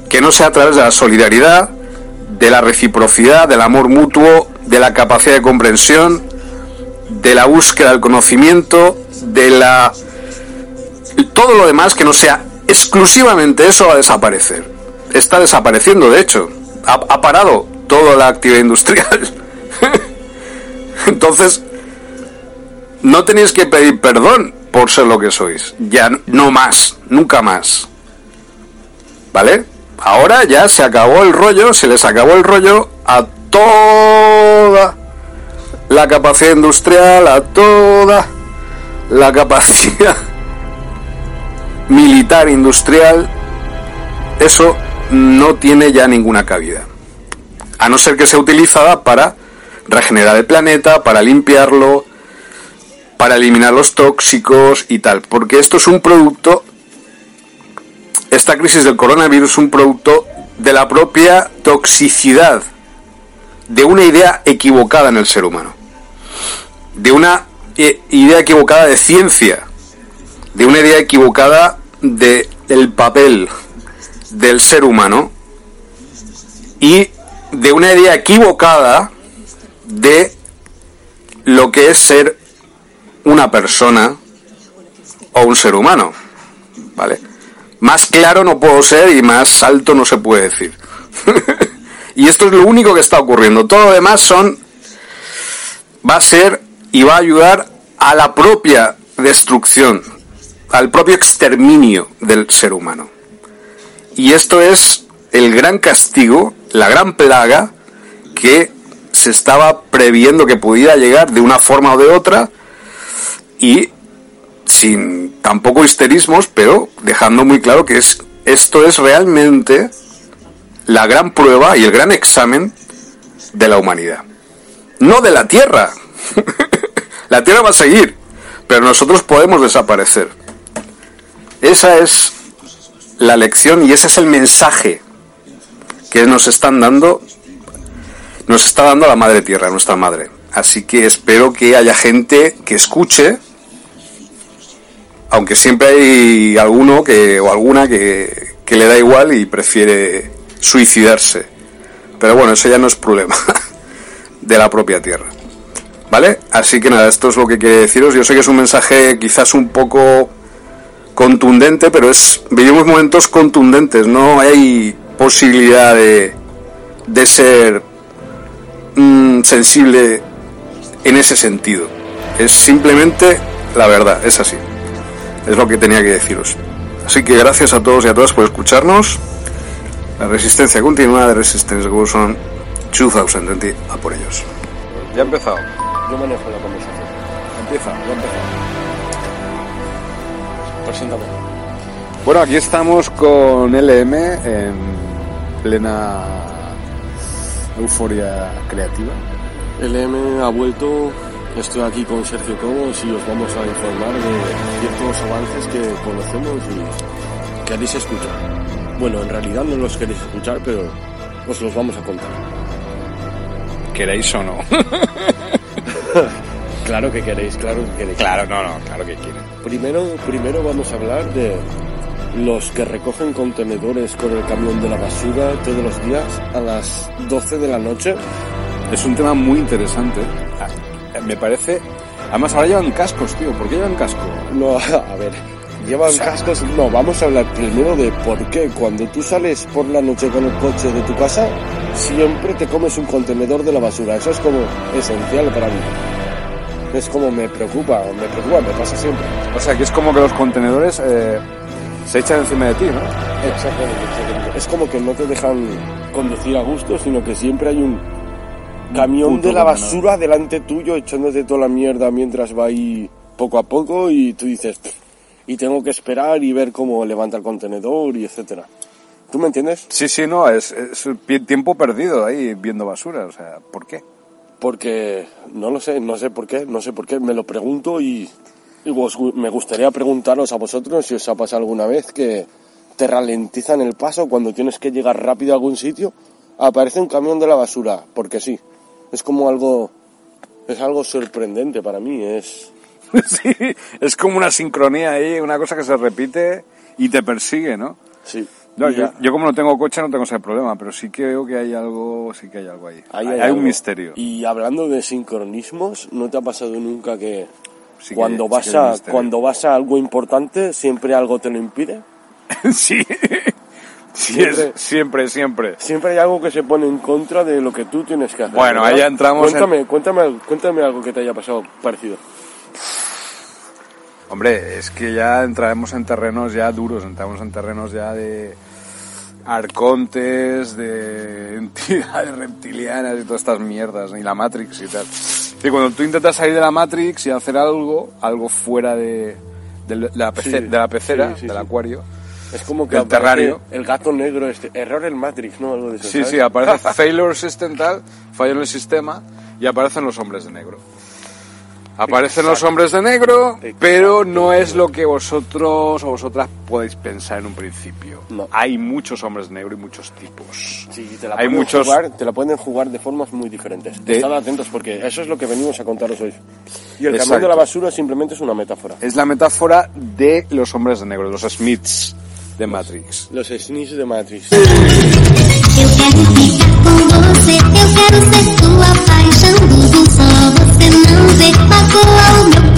[SPEAKER 1] que no sea a través de la solidaridad, de la reciprocidad, del amor mutuo, de la capacidad de comprensión, de la búsqueda del conocimiento, de la todo lo demás que no sea exclusivamente eso va a desaparecer. Está desapareciendo, de hecho. Ha, ha parado toda la actividad industrial. Entonces, no tenéis que pedir perdón por ser lo que sois. Ya no más, nunca más. ¿Vale? Ahora ya se acabó el rollo, se les acabó el rollo a toda la capacidad industrial, a toda la capacidad militar industrial. Eso no tiene ya ninguna cabida. A no ser que sea utilizada para regenerar el planeta, para limpiarlo, para eliminar los tóxicos y tal. Porque esto es un producto esta crisis del coronavirus es un producto de la propia toxicidad de una idea equivocada en el ser humano, de una eh, idea equivocada de ciencia, de una idea equivocada de el papel del ser humano y de una idea equivocada de lo que es ser una persona o un ser humano. ¿Vale? Más claro no puedo ser y más alto no se puede decir. y esto es lo único que está ocurriendo. Todo lo demás son. va a ser y va a ayudar a la propia destrucción, al propio exterminio del ser humano. Y esto es el gran castigo, la gran plaga que se estaba previendo que pudiera llegar de una forma o de otra y sin tampoco histerismos, pero dejando muy claro que es esto es realmente la gran prueba y el gran examen de la humanidad. No de la Tierra. la Tierra va a seguir, pero nosotros podemos desaparecer. Esa es la lección y ese es el mensaje que nos están dando, nos está dando la Madre Tierra, nuestra Madre. Así que espero que haya gente que escuche, aunque siempre hay alguno que, o alguna que, que le da igual y prefiere suicidarse. Pero bueno, eso ya no es problema de la propia Tierra. ¿Vale? Así que nada, esto es lo que quería deciros. Yo sé que es un mensaje quizás un poco contundente, pero es vivimos momentos contundentes, no hay posibilidad de, de ser mm, sensible en ese sentido. Es simplemente la verdad, es así. Es lo que tenía que deciros. Así que gracias a todos y a todas por escucharnos. La resistencia continua de Resistance son 2020 a por ellos. Ya ha empezado.
[SPEAKER 4] Yo manejo la conversación.
[SPEAKER 1] Empieza, ya empieza.
[SPEAKER 4] Preséntame.
[SPEAKER 1] Bueno, aquí estamos con LM en plena euforia creativa.
[SPEAKER 4] LM ha vuelto. Estoy aquí con Sergio Cobos y os vamos a informar de ciertos avances que conocemos y queréis escuchar. Bueno, en realidad no los queréis escuchar, pero os los vamos a contar.
[SPEAKER 1] ¿Queréis o no?
[SPEAKER 4] Claro que queréis, claro que queréis.
[SPEAKER 1] claro, no, no, claro que quieren.
[SPEAKER 4] Primero, primero vamos a hablar de los que recogen contenedores con el camión de la basura todos los días a las 12 de la noche.
[SPEAKER 1] Es un tema muy interesante. Ah, Me parece. Además, ahora llevan cascos, tío. ¿Por qué llevan casco?
[SPEAKER 4] No, a ver, llevan cascos. No, vamos a hablar primero de por qué cuando tú sales por la noche con el coche de tu casa, siempre te comes un contenedor de la basura. Eso es como esencial para mí. Es como me preocupa, me preocupa, me pasa siempre.
[SPEAKER 1] O sea, que es como que los contenedores eh, se echan encima de ti, ¿no?
[SPEAKER 4] Exactamente, exactamente. Es como que no te dejan conducir a gusto, sino que siempre hay un camión de la basura delante tuyo echándote toda la mierda mientras va ahí poco a poco y tú dices, y tengo que esperar y ver cómo levanta el contenedor y etcétera. ¿Tú me entiendes?
[SPEAKER 1] Sí, sí, no. Es, es tiempo perdido ahí viendo basura. O sea, ¿por qué?
[SPEAKER 4] Porque no lo sé, no sé por qué, no sé por qué, me lo pregunto y, y vos- me gustaría preguntaros a vosotros si os ha pasado alguna vez que te ralentizan el paso cuando tienes que llegar rápido a algún sitio, aparece un camión de la basura, porque sí, es como algo, es algo sorprendente para mí, es,
[SPEAKER 1] sí, es como una sincronía ahí, una cosa que se repite y te persigue, ¿no?
[SPEAKER 4] sí.
[SPEAKER 1] No, yo, yo como no tengo coche no tengo ese problema, pero sí que veo que hay algo, sí que hay algo ahí. hay
[SPEAKER 4] algo.
[SPEAKER 1] un misterio.
[SPEAKER 4] Y hablando de sincronismos, ¿no te ha pasado nunca que
[SPEAKER 1] Sí que-
[SPEAKER 4] cuando
[SPEAKER 1] sí que
[SPEAKER 4] a cuando vas a algo importante siempre algo te lo impide?
[SPEAKER 1] sí.
[SPEAKER 4] Siempre-
[SPEAKER 1] siempre, siempre.
[SPEAKER 4] Siempre hay algo que se pone en contra de lo que tú tienes que hacer.
[SPEAKER 1] Bueno,
[SPEAKER 4] ¿verdad?
[SPEAKER 1] ahí ya entramos en-
[SPEAKER 4] Cuéntame, cuéntame, cuéntame algo que te haya pasado parecido.
[SPEAKER 1] Hombre, es que ya entraremos en terrenos ya duros, entramos en terrenos ya de arcontes, de entidades reptilianas y todas estas mierdas, y la Matrix y tal. Y cuando tú intentas salir de la Matrix y hacer algo, algo fuera de, de la, pece-
[SPEAKER 4] Sí,
[SPEAKER 1] de la pecera,
[SPEAKER 4] sí, sí,
[SPEAKER 1] del acuario,
[SPEAKER 4] Es como que aparece
[SPEAKER 1] terrario.
[SPEAKER 4] el gato negro este, error en Matrix, ¿no? Algo de eso.
[SPEAKER 1] sí,
[SPEAKER 4] ¿sabes?
[SPEAKER 1] sí, aparece failure system tal, fallo en el sistema, y aparecen los hombres de negro. Aparecen los hombres de negro,
[SPEAKER 4] Exacto.
[SPEAKER 1] pero no es lo que vosotros o vosotras podéis pensar en un principio.
[SPEAKER 4] No.
[SPEAKER 1] Hay muchos hombres de negro y muchos tipos.
[SPEAKER 4] Sí, te la,
[SPEAKER 1] Hay
[SPEAKER 4] pueden
[SPEAKER 1] muchos-
[SPEAKER 4] jugar, te la pueden jugar de formas muy diferentes.
[SPEAKER 1] De-
[SPEAKER 4] Estad atentos porque eso es lo que venimos a contaros hoy. Y el
[SPEAKER 1] Exacto.
[SPEAKER 4] camión de la basura simplemente es una metáfora.
[SPEAKER 1] Es la metáfora de los hombres de negro, de los Smiths. De Matrix.
[SPEAKER 4] Los sneaks de Matrix.
[SPEAKER 5] Eu quero ficar com você, eu quero ser tua paixão. Tudo só você não vê, magoa o meu